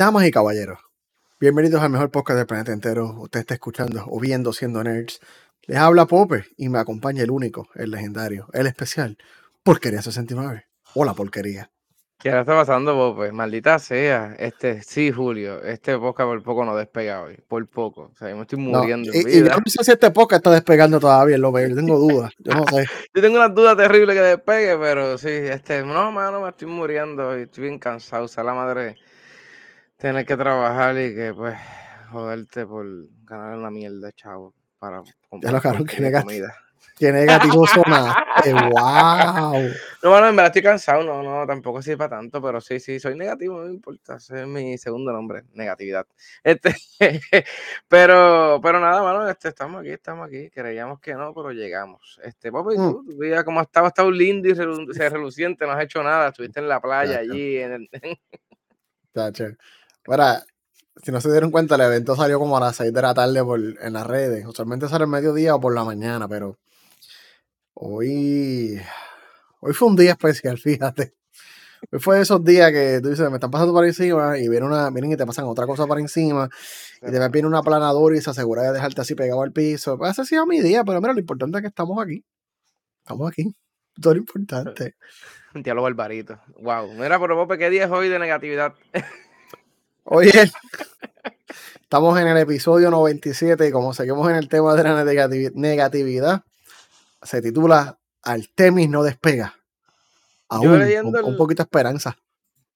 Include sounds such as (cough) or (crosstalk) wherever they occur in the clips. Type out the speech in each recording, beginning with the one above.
Damas y caballeros, bienvenidos al mejor podcast del planeta entero. Usted está escuchando o viendo siendo nerds. Les habla Pope y me acompaña el único, el legendario, el especial, Porquería 69. Hola, porquería. ¿Qué está pasando, Pope? Maldita sea. Este, sí, Julio, este podcast por poco no despega hoy. Por poco. O sea, yo me estoy muriendo. y, y, yo no sé si este podcast está despegando todavía, lo veo. Tengo dudas. Yo no sé. (laughs) yo tengo una duda terrible que despegue, pero sí, este, no, mano, me estoy muriendo estoy bien cansado. O sea, la madre tener que trabajar y que pues joderte por ganar una mierda, chavo, para comprar ya lo que comida. (laughs) Qué negativo sonaste, wow. No, bueno, en verdad estoy cansado, no, no, tampoco sirve para tanto, pero sí, sí, soy negativo, no importa, ese es mi segundo nombre, negatividad. Este, (laughs) pero, pero nada, mano, este, estamos aquí, estamos aquí, creíamos que no, pero llegamos. Este, papi, mm. tú, tu vida como estaba, estado lindo y (laughs) reluciente, no has hecho nada, estuviste en la playa allí, en el... Ahora, si no se dieron cuenta, el evento salió como a las 6 de la tarde por, en las redes. Usualmente sale el mediodía o por la mañana, pero hoy, hoy fue un día especial, (laughs) fíjate. Hoy fue de esos días que tú dices, me están pasando por encima y viene una, vienen y te pasan otra cosa por encima y te viene una planadora y se asegura de dejarte así pegado al piso. Pues ese ha sido mi día, pero mira, lo importante es que estamos aquí. Estamos aquí. Todo lo importante. Un diálogo barbarito. Wow. Mira, pero Pope, ¿qué día es hoy de negatividad? (laughs) Oye, estamos en el episodio 97 y como seguimos en el tema de la negatividad, se titula Artemis no despega. Aún, con, un poquito de esperanza.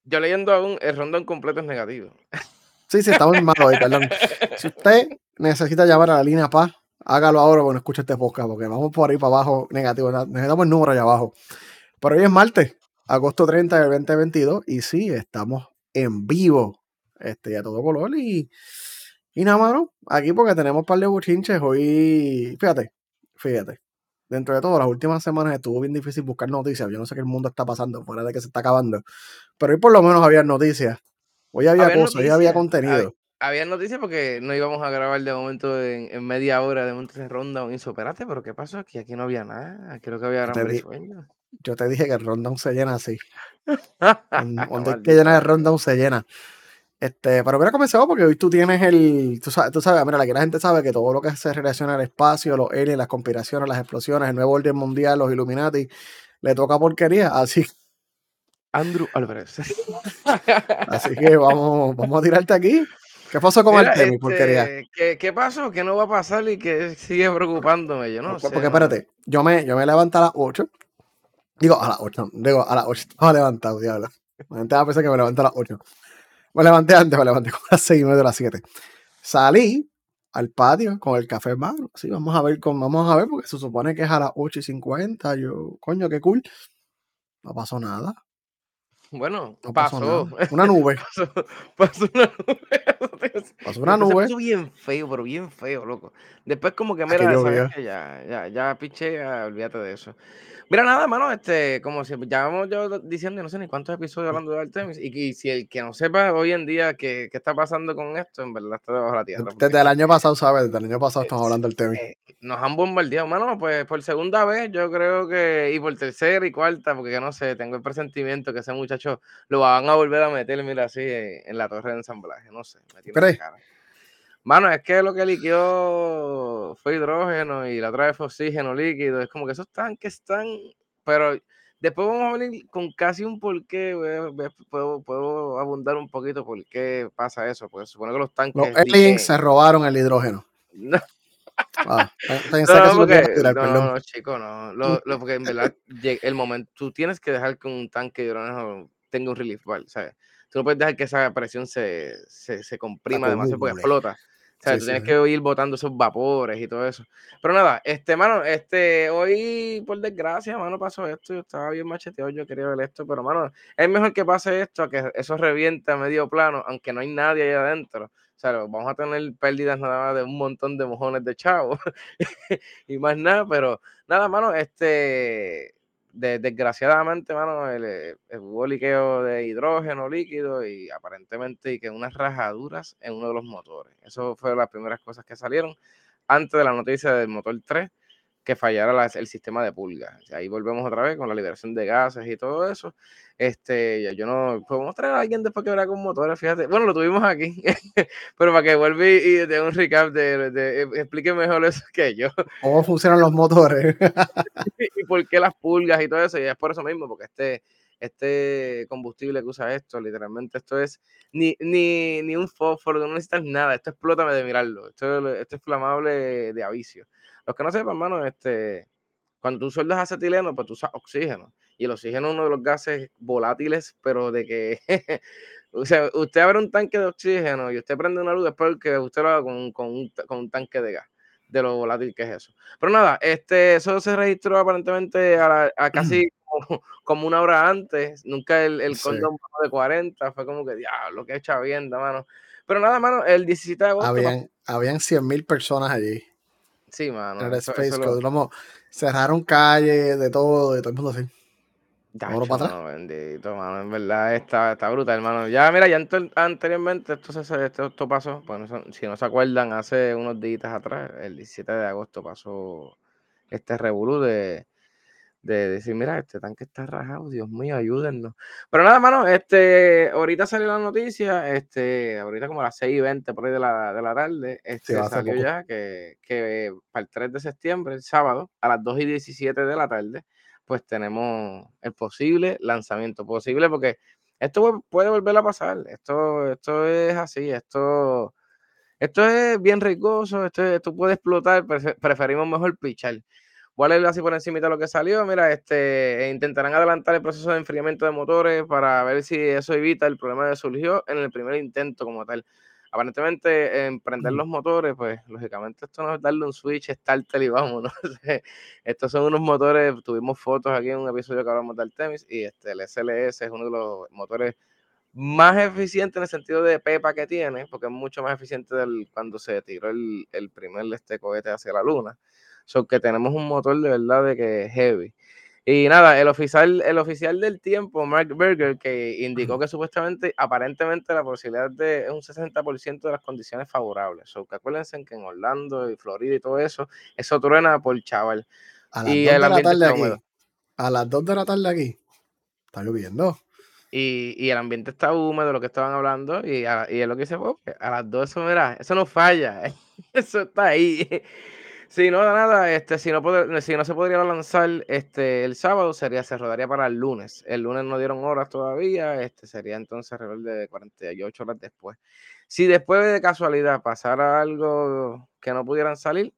Yo leyendo aún, el rondón completo es negativo. Sí, sí, estamos malo hoy, perdón. Si usted necesita llamar a la línea Paz, hágalo ahora cuando escuche este podcast, porque vamos por ahí para abajo negativo. Necesitamos el número allá abajo. Pero hoy es martes, agosto 30 del 2022, y sí, estamos en vivo este, a todo color. Y, y nada, más aquí porque tenemos un par de buchinches. Hoy, fíjate, fíjate. Dentro de todo, las últimas semanas estuvo bien difícil buscar noticias. Yo no sé qué el mundo está pasando, fuera de que se está acabando. Pero hoy por lo menos había noticias. Hoy había, cosas, hoy había contenido. Había, noticias porque no íbamos a grabar de momento en, media hora, de momento de ronda. Y espérate, pero ¿qué pasó aquí? Aquí no había nada. Creo que había gran sueño. Yo te dije que el rundown se llena así. Donde hay que llenar el rundown se llena. Este, pero mira, comenzado porque hoy tú tienes el. Tú sabes, tú sabes, mira, aquí la gente sabe que todo lo que se relaciona al espacio, los aliens, las conspiraciones, las explosiones, el nuevo orden mundial, los Illuminati, le toca porquería. Así. Andrew Álvarez. (laughs) así que vamos, vamos a tirarte aquí. ¿Qué pasó con el tema, porquería? Este, ¿qué, ¿qué, pasó? ¿Qué no va a pasar y que sigue preocupándome? Yo no porque, sé. Porque espérate, yo me, yo me levanto a las 8. Digo, a las 8, digo, a las 8. Estaba levantado, diablo. La gente va a pensar que me levanto a las 8. Me levanté antes, me levanté (laughs) con las seis y media de las 7. Salí al patio con el café en mano. Sí, vamos a ver, con, vamos a ver, porque se supone que es a las 8 y 50. Yo, coño, qué cool. No pasó nada. Bueno, (laughs) pasó. Una nube. (laughs) pasó, una nube. pasó una nube. Pasó bien feo, pero bien feo, loco. Después como que, mira, sabes que ya, ya, ya, piché, olvídate de eso. Mira, nada, mano, este, como si ya vamos yo diciendo, no sé ni cuántos episodios hablando de Artemis, y, si el que no sepa hoy en día qué, qué, está pasando con esto, en verdad está debajo de la tierra. Desde el año pasado, ¿sabes? Desde el año pasado estamos hablando del Artemis. Eh, nos han bombardeado, mano, pues por segunda vez, yo creo que, y por tercera y cuarta, porque no sé, tengo el presentimiento que ese muchacho lo van a volver a meter, mira, así, en, la torre de ensamblaje, no sé. Me ¿Crees? Mano, es que lo que liquió fue hidrógeno y la otra vez fue oxígeno líquido. Es como que esos tanques están. Pero después vamos a venir con casi un porqué. Puedo, puedo abundar un poquito por qué pasa eso. Porque se supone que los tanques. Los aliens se robaron el hidrógeno. No. (laughs) Ah, no, porque, no, no, chico, no. Lo, lo, porque en verdad, el momento, tú tienes que dejar que un tanque de hidrógeno tenga un relief valve, ¿sabes? Tú no puedes dejar que esa presión se, se, se comprima demasiado porque explota. O sea, tú tienes que ir botando esos vapores y todo eso. Pero nada, este, mano, este, hoy, por desgracia, mano, pasó esto. Yo estaba bien macheteado, yo quería ver esto, pero, mano, es mejor que pase esto que eso reviente a medio plano, aunque no hay nadie ahí adentro. O sea, vamos a tener pérdidas nada más de un montón de mojones de chavos (laughs) y más nada, pero nada, mano, este, desgraciadamente, mano, el, eh, hubo liqueo de hidrógeno líquido y aparentemente y que unas rajaduras en uno de los motores. Eso fue las primeras cosas que salieron antes de la noticia del motor 3, que fallara el sistema de pulgas. Ahí volvemos otra vez con la liberación de gases y todo eso. Este, yo no podemos traer a alguien después que verá con motores, fíjate. Bueno, lo tuvimos aquí, (laughs) pero para que vuelva y, dé un recap de, de, explique mejor eso que yo. ¿Cómo funcionan los motores? (laughs) y por qué las pulgas y todo eso. Y es por eso mismo, porque este, este combustible que usa esto, literalmente esto es ni, ni, ni un fósforo, no necesitas nada, esto explótame de mirarlo, esto, esto es flamable de avicio. Los que no sepan, hermano, este, cuando tú sueldas acetileno, pues tú usas oxígeno. Y el oxígeno es uno de los gases volátiles, pero de que, (laughs) o sea, usted abre un tanque de oxígeno y usted prende una luz después que usted lo haga con, con, un, con un tanque de gas de lo volátil que es eso. Pero nada, este, eso se registró aparentemente a, (clears throat) casi como, una hora antes. Nunca el, el condón de 40. Fue como que, diablo, que echa bien, mano. Pero nada, mano, el 17 de agosto. Habían, habían 100 mil personas allí. Sí, mano. En el Space cerraron calles, de todo, de todo el mundo así. Dacho, para atrás. bendito, mano. En verdad está, está brutal, hermano. Ya, mira, ya anteriormente esto, se, esto, esto pasó. Bueno, si no se acuerdan, hace unos días atrás, el 17 de agosto, pasó este revolú de, de decir, mira, este tanque está rajado, Dios mío, ayúdennos. Pero nada, mano, este, ahorita salió la noticia, este, ahorita como a las 6 y 20 por ahí de la, de la tarde, este, salió ya que, que, para el 3 de septiembre, el sábado, a las 2 y 17 de la tarde, pues tenemos el posible lanzamiento. Posible porque esto puede volver a pasar, esto, esto es así, esto... Esto es bien riesgoso, esto, esto puede explotar, preferimos mejor pichar. Voy a leerlo así por encima de lo que salió. Mira, este, intentarán adelantar el proceso de enfriamiento de motores para ver si eso evita el problema que surgió en el primer intento como tal. Aparentemente, emprender los motores, pues lógicamente esto no es darle un switch, starter y vámonos. (laughs) Estos son unos motores, tuvimos fotos aquí en un episodio que hablamos del Artemis y este, el SLS es uno de los motores más eficientes en el sentido de pepa que tiene, porque es mucho más eficiente del cuando se tiró el, el primer este cohete hacia la luna. So que tenemos un motor de verdad de que es heavy. Y nada, el oficial, el oficial del tiempo, Mark Berger, que indicó que supuestamente, aparentemente, la posibilidad de es un 60% de las condiciones favorables. So, que acuérdense que en Orlando y Florida y todo eso, eso truena por chaval. A las y 2 de la tarde aquí. A las 2 de la tarde aquí. Está lloviendo. Y, y, el ambiente está húmedo, lo que estaban hablando, y, y es lo que dice, a las 2 eso, mira, eso no falla, (laughs) eso está ahí. Sí, no, nada, este, si no, si no se podría lanzar este, el sábado, sería, se rodaría para el lunes. El lunes no dieron horas todavía, este, sería entonces alrededor de 48 horas después. Si después de casualidad pasara algo que no pudieran salir,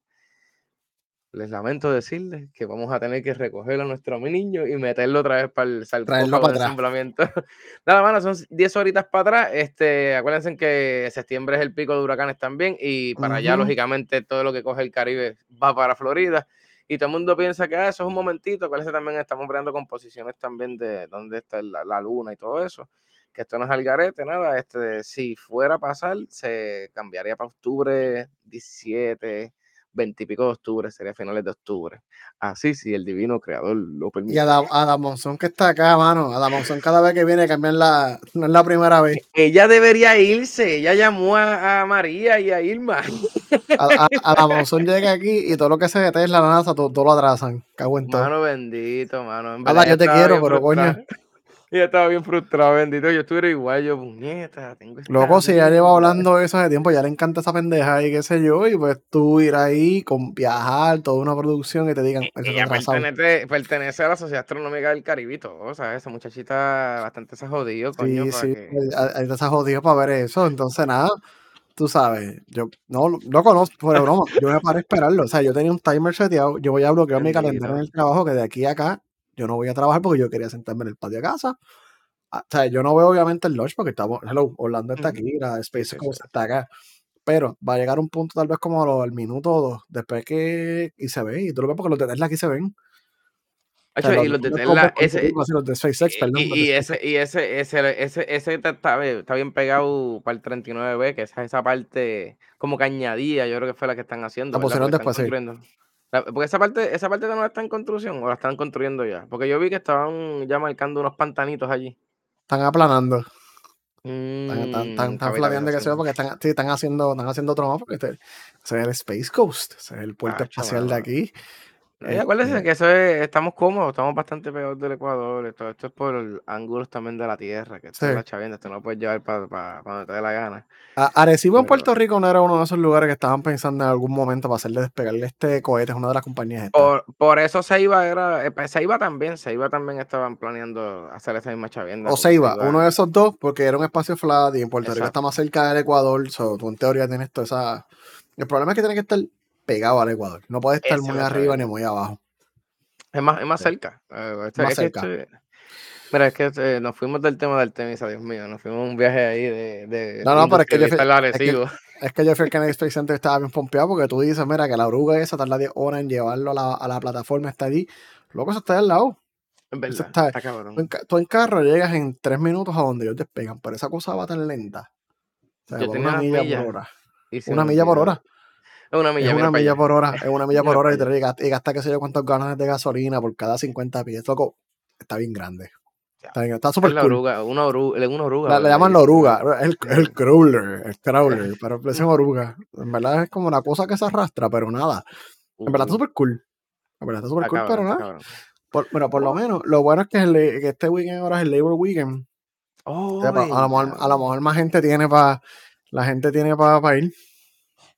les lamento decirles que vamos a tener que recoger a nuestro niño y meterlo otra vez para el sarcófago de ensamblamiento. (laughs) Nada más, son 10 horitas para atrás. Este, acuérdense que septiembre es el pico de huracanes también y para allá, lógicamente, todo lo que coge el Caribe va para Florida. Y todo el mundo piensa que ah, eso es un momentito. Acuérdense también, estamos creando composiciones también de dónde está la, la, luna y todo eso. Que esto no es algarete, nada. Este, si fuera a pasar, se cambiaría para octubre 17 veintipico de octubre, sería finales de octubre. Así, si el divino creador lo permite. Y Adam, Monzón que está acá, mano. Adam Monzón cada vez que viene cambiar la, no es la primera vez. E, ella debería irse, ella llamó a, María y a Irma. (laughs) Adam Monzón llega aquí y todo lo que se es la NASA, todo, lo atrasan. Cago en todo. Mano bendito, mano. En yo te quiero, pero coño. Y estaba bien frustrado, bendito. Yo estuviera igual, yo, puñeta, tengo Loco, si ya lleva hablando eso hace tiempo, ya le encanta esa pendeja y qué sé yo, y pues tú ir ahí con viajar, toda una producción y te digan. ella pertenece, pertenece, a la Sociedad Astronómica del Caribito, o sea, esa muchachita bastante se ha jodido, coño. Sí, sí, que... se ha jodido para ver eso, entonces nada. Tú sabes, yo no lo conozco, pero no, yo me paré a esperarlo. O sea, yo tenía un timer seteado, yo voy a bloquear mi calendario en el trabajo que de aquí a acá yo no voy a trabajar porque yo quería sentarme en el patio de casa. Ah, o sea, yo no veo obviamente el launch porque estamos, hello, Orlando está aquí, la Space está acá. Pero va a llegar un punto tal vez como al minuto o dos, después que, y se ve, y tú lo ves porque los de Tesla aquí se ven. y los de Tesla, ese, los de SpaceX, perdón, y, ese, y ese, ese, ese, ese está, está, bien pegado para el 39B, que es esa parte como que añadía, yo creo que fue la que están haciendo. La pusieron después, sí. Porque esa parte, esa parte no está en construcción o la están construyendo ya. Porque yo vi que estaban ya marcando unos pantanitos allí. Están aplanando. están, están, mm, flameando que se porque están, sí, están haciendo, están haciendo otro más porque este, ese es el Space Coast, ese es el puerto espacial de aquí. Eh, acuérdense que eso es, estamos cómodos, estamos bastante peor del Ecuador. Todo esto es por ángulos también de la tierra, que esto es la chavienda, esto no lo puedes llevar para donde te dé la gana. Arecibo en Puerto Rico no era uno de esos lugares que estaban pensando en algún momento para hacerle despegarle este cohete, es una de las compañías. Por, por, eso se iba, era, eh, pues, se iba también, se iba también estaban planeando hacer esa misma chavienda. O se iba, uno de esos dos, porque era un espacio flat y en Puerto Rico está más cerca del Ecuador, so, tú en teoría tienes toda esa... El problema es que tiene que estar pegado al Ecuador, no puede estar muy arriba ni muy abajo. Es más, es más cerca. Eh, este, más cerca. mira, es que este, nos fuimos del tema del tenis, Dios mío, nos fuimos un viaje ahí de... de no, no, pero es que, fui, es que, es que yo fui el Kennedy Space Center estaba bien pompeado porque tú dices, mira, que la oruga esa tarda 10 horas en llevarlo a la, a la plataforma, está allí. Luego eso está al lado. Es verdad, está, está cabrón. Tú en, carro llegas en 3 minutos a donde ellos despegan, pero esa cosa va tan lenta. O sea, una milla, por hora. Una milla por hora. Es una milla, es una milla por hora. Es una milla por hora y, te, y gasta, qué sé yo cuántos ganas de gasolina por cada 50 pies. Loco, está bien grande. Está, súper cool. Oruga, una oruga, una oruga. le llaman la oruga, el, el crawler, el crawler, (laughs) pero le dicen oruga. En verdad es como una cosa que se arrastra, pero nada. En verdad está súper cool. En verdad está súper cool, pero nada. Por, bueno, por lo menos, lo bueno es que, que, este weekend ahora es el Labor Weekend. Oh, a, lo mejor, a lo mejor más gente tiene para la gente tiene para ir.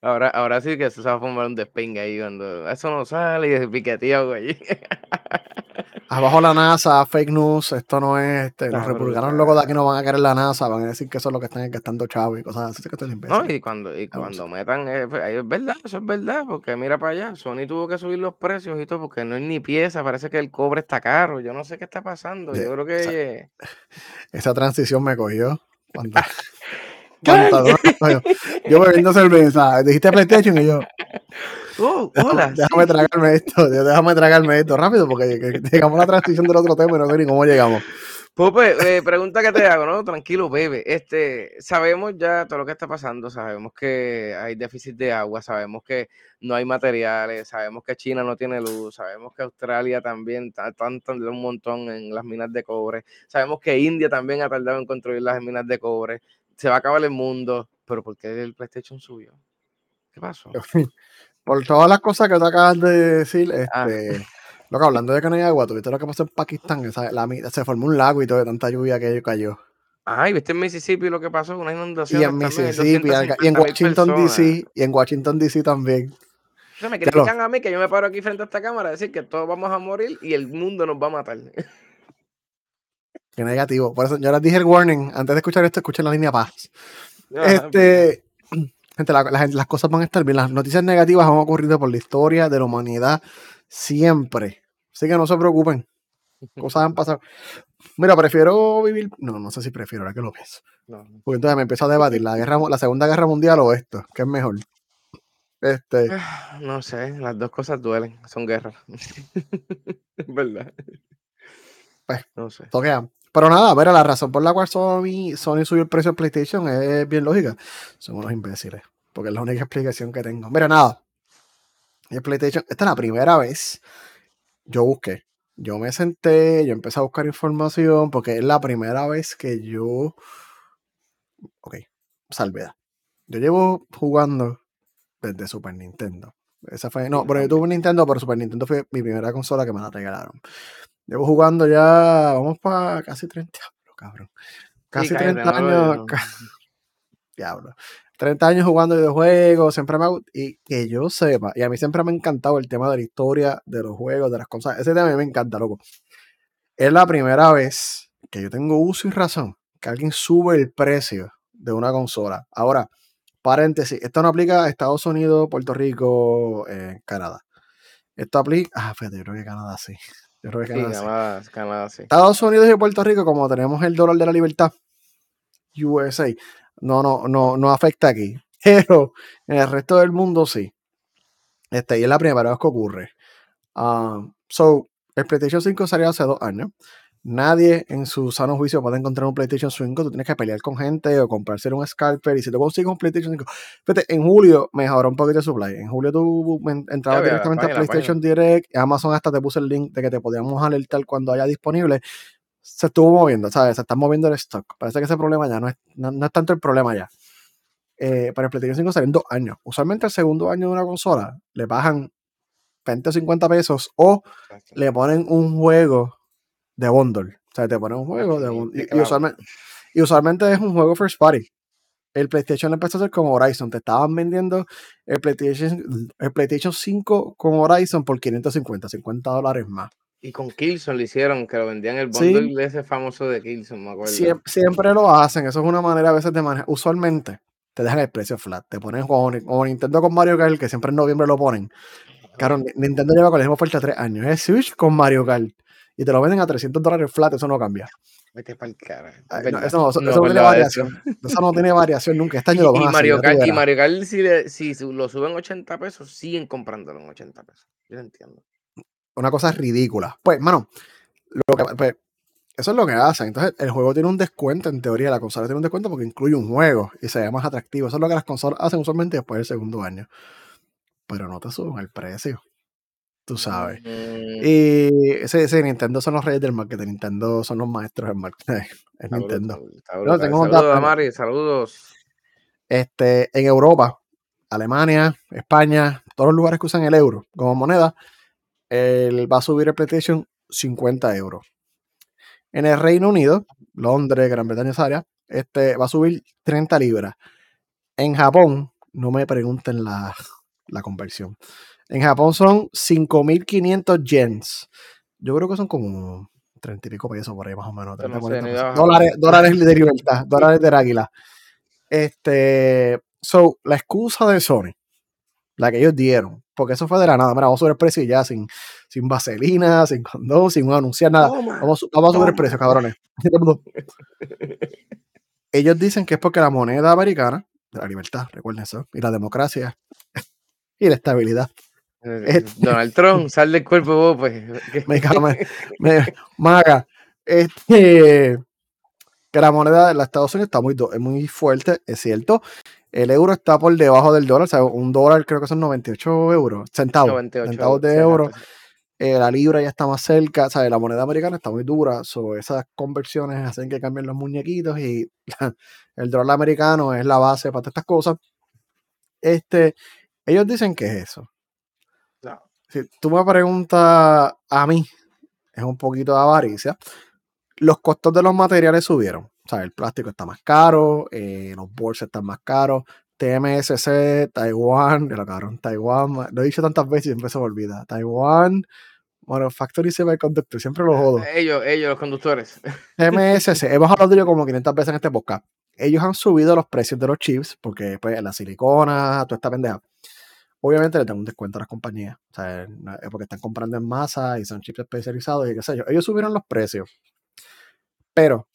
Ahora, ahora sí que se va a formar un despingue ahí cuando eso no sale y es piqueteado allí. Abajo la NASA, fake news, esto no es, este, los republicanos locos de aquí no van a querer la NASA, van a decir que eso es lo que están gastando chavos y cosas así. Que no, y cuando, y cuando metan, eh, pues, es, verdad, eso es verdad, porque mira para allá, Sony tuvo que subir los precios y todo, porque no es ni pieza, parece que el cobre está caro, yo no sé qué está pasando, yo creo que... (laughs) Esa, transición me cogió cuando... (laughs) yo bebiendo cerveza, dijiste PlayStation y yo... Oh, hola. Déjame, tragarme esto, déjame tragarme esto rápido porque llegamos a la transición del otro tema y no sé ni cómo llegamos. Pues, eh, pregunta que te hago, ¿no? Tranquilo, bebé. Este, sabemos ya todo lo que está pasando, sabemos que hay déficit de agua, sabemos que no hay materiales, sabemos que China no tiene luz, sabemos que Australia también está tardando un montón en las minas de cobre, sabemos que India también ha tardado en construir las minas de cobre, se va a acabar el mundo, pero ¿por qué el PlayStation subió? ¿Qué pasó? (laughs) por todas las cosas que te acabas de decir, ah. este, lo que hablando de no hay agua, tuviste lo que pasó en Pakistán, se formó un lago y todo de tanta lluvia que cayó. Ay, viste en Mississippi lo que pasó, una inundación. Y en Mississippi, y en Washington DC, y en Washington DC también. me critican a mí que yo me paro aquí frente a esta cámara a decir que todos vamos a morir y el mundo nos va a matar. (laughs) Qué negativo. Por eso yo les dije el warning. Antes de escuchar esto, escuchen la línea paz. este, Gente, las cosas van a estar bien. Las noticias negativas han ocurrido por la historia de la humanidad siempre. Así que no se preocupen. Cosas han pasado. Mira, prefiero vivir. No, no sé si prefiero, ahora que lo pienso. Porque entonces me empiezo a debatir la guerra, la Segunda Guerra Mundial o esto, ¿qué es mejor? Este. No sé, las dos cosas duelen, son guerras. (laughs) ¿Verdad? Pues, no sé. Toquean. Pero nada, ver, la razón por la cual Sony, Sony subió el precio de PlayStation es bien lógica. Son unos imbéciles. Porque es la única explicación que tengo. Mira, nada. El PlayStation, esta es la primera vez. Yo busqué. Yo me senté, yo empecé a buscar información porque es la primera vez que yo. Ok, salvedad. Yo llevo jugando desde Super Nintendo. Esa fue. No, pero yo tuve Nintendo, pero Super Nintendo fue mi primera consola que me la regalaron. Llevo jugando ya, vamos para casi 30 años, cabrón. Casi 30 años. (laughs) Diablo. 30 años jugando videojuegos, siempre me y que yo sepa, y a mí siempre me ha encantado el tema de la historia de los juegos, de las cosas, ese tema a mí me encanta, loco. Es la primera vez que yo tengo uso y razón que alguien sube el precio de una consola. Ahora, paréntesis, esto no aplica a Estados Unidos, Puerto Rico, eh, Canadá. Esto aplica, ah, fíjate, yo creo que Canadá sí. (laughs) Estados Unidos y Puerto Rico, como tenemos el dólar de la libertad, USA, no, no, no, no afecta aquí. (laughs) Pero en el resto del mundo sí. Este, y es la primera vez que ocurre. Um, so, el PlayStation 5 salió hace dos años. Nadie en su sano juicio puede encontrar un PlayStation 5. Tú tienes que pelear con gente o comprarse un scalper. Y si tú consigues un PlayStation 5, fíjate, en julio mejoró un poquito el supply. En julio tú entrabas directamente a PlayStation Direct. Amazon hasta te puso el link de que te podíamos alertar cuando haya disponible. Se estuvo moviendo, ¿sabes? Se está moviendo el stock. Parece que ese problema ya no es, no, es tanto el problema ya. Eh, para el PlayStation 5 salen dos años. Usualmente el segundo año de una consola le bajan 20 o 50 pesos o le ponen un juego de bundle. O sea, te ponen un juego de bundle. Y, usualmente, y, usualmente, es un juego first party. El PlayStation empezó a ser como Horizon. Te estaban vendiendo el PlayStation, el PlayStation 5 con Horizon por 550, 50 dólares más. Y con Killzone lo hicieron, que lo vendían el bundle de ese famoso de Killzone, me acuerdo. Siempre, lo hacen, eso es una manera a veces de manejar. Usualmente te dejan el precio flat, te ponen como, Nintendo con Mario Kart, que siempre en noviembre lo ponen. Claro, Nintendo lleva con la misma oferta tres años. Es Switch con Mario Kart. Y te lo venden a 300 dólares flat, eso no cambia. Vete para el cara. eso no, eso, no, tiene variación. Eso. no tiene variación nunca. Este año lo van y, a Mario Kart, y Mario Kart, si, si lo suben 80 pesos, siguen comprándolo en 80 pesos. Yo lo entiendo una cosa ridícula. Pues, mano, pues, eso es lo que hacen. Entonces, el juego tiene un descuento, en teoría, la consola tiene un descuento porque incluye un juego y se ve más atractivo. Eso es lo que las consolas hacen usualmente después del segundo año. Pero no te suben el precio. Tú sabes. Mm. Y sí, sí, Nintendo son los reyes del marketing. Nintendo son los maestros del marketing. (laughs) Es Nintendo. saludos, Mari, saludos. Este, en Europa, Alemania, España, todos los lugares que usan el euro como moneda, él va a subir el PlayStation 50 euros. En el Reino Unido, Londres, Gran Bretaña, esa área, este, va a subir 30 libras. En Japón, no me pregunten la, conversión. En Japón son 5.500 yens. Yo creo que son como 30 y pico pesos por ahí más o menos. dólares, dólares de libertad, dólares de águila. Este, so, la excusa de Sony, la que ellos dieron, porque eso fue de la nada. Mira, vamos a subir el precio y ya, sin, sin vaselina, sin condón, sin anunciar nada. vamos, vamos, a subir el precio, cabrones. (laughs) Ellos dicen que es porque la moneda americana, de la libertad, recuerden eso, y la democracia y la estabilidad. (laughs) Donald Trump, sal del cuerpo vos, pues. (laughs) me, me, maga. Este, que la moneda de los Estados Unidos está muy, muy fuerte, es cierto, el euro está por debajo del dólar, o sea, un dólar creo que son 98 euros, centavos, 98, centavos de euro. Eh, la libra ya está más cerca, o sea, la moneda americana está muy dura, so, esas conversiones hacen que cambien los muñequitos y (laughs) el dólar americano es la base para todas estas cosas. Este, ellos dicen que es eso. Si tú me preguntas a mí, es un poquito de avaricia. Los costos de los materiales subieron. O sea, el plástico está más caro, eh, los bolsos están más caros. TMSC, Taiwán, lo cabrón, Taiwán, lo he dicho tantas veces y siempre se me olvida. Taiwán, bueno, Factory Semiconductor, siempre lo jodo. Ellos, ellos, los conductores. (laughs) TMSC, hemos hablado de ellos como 500 veces en este podcast. Ellos han subido los precios de los chips porque pues, la silicona, toda esta pendeja. Obviamente le dan un descuento a las compañías, o sea, es porque están comprando en masa y son chips especializados y qué sé yo. Ellos subieron los precios. Pero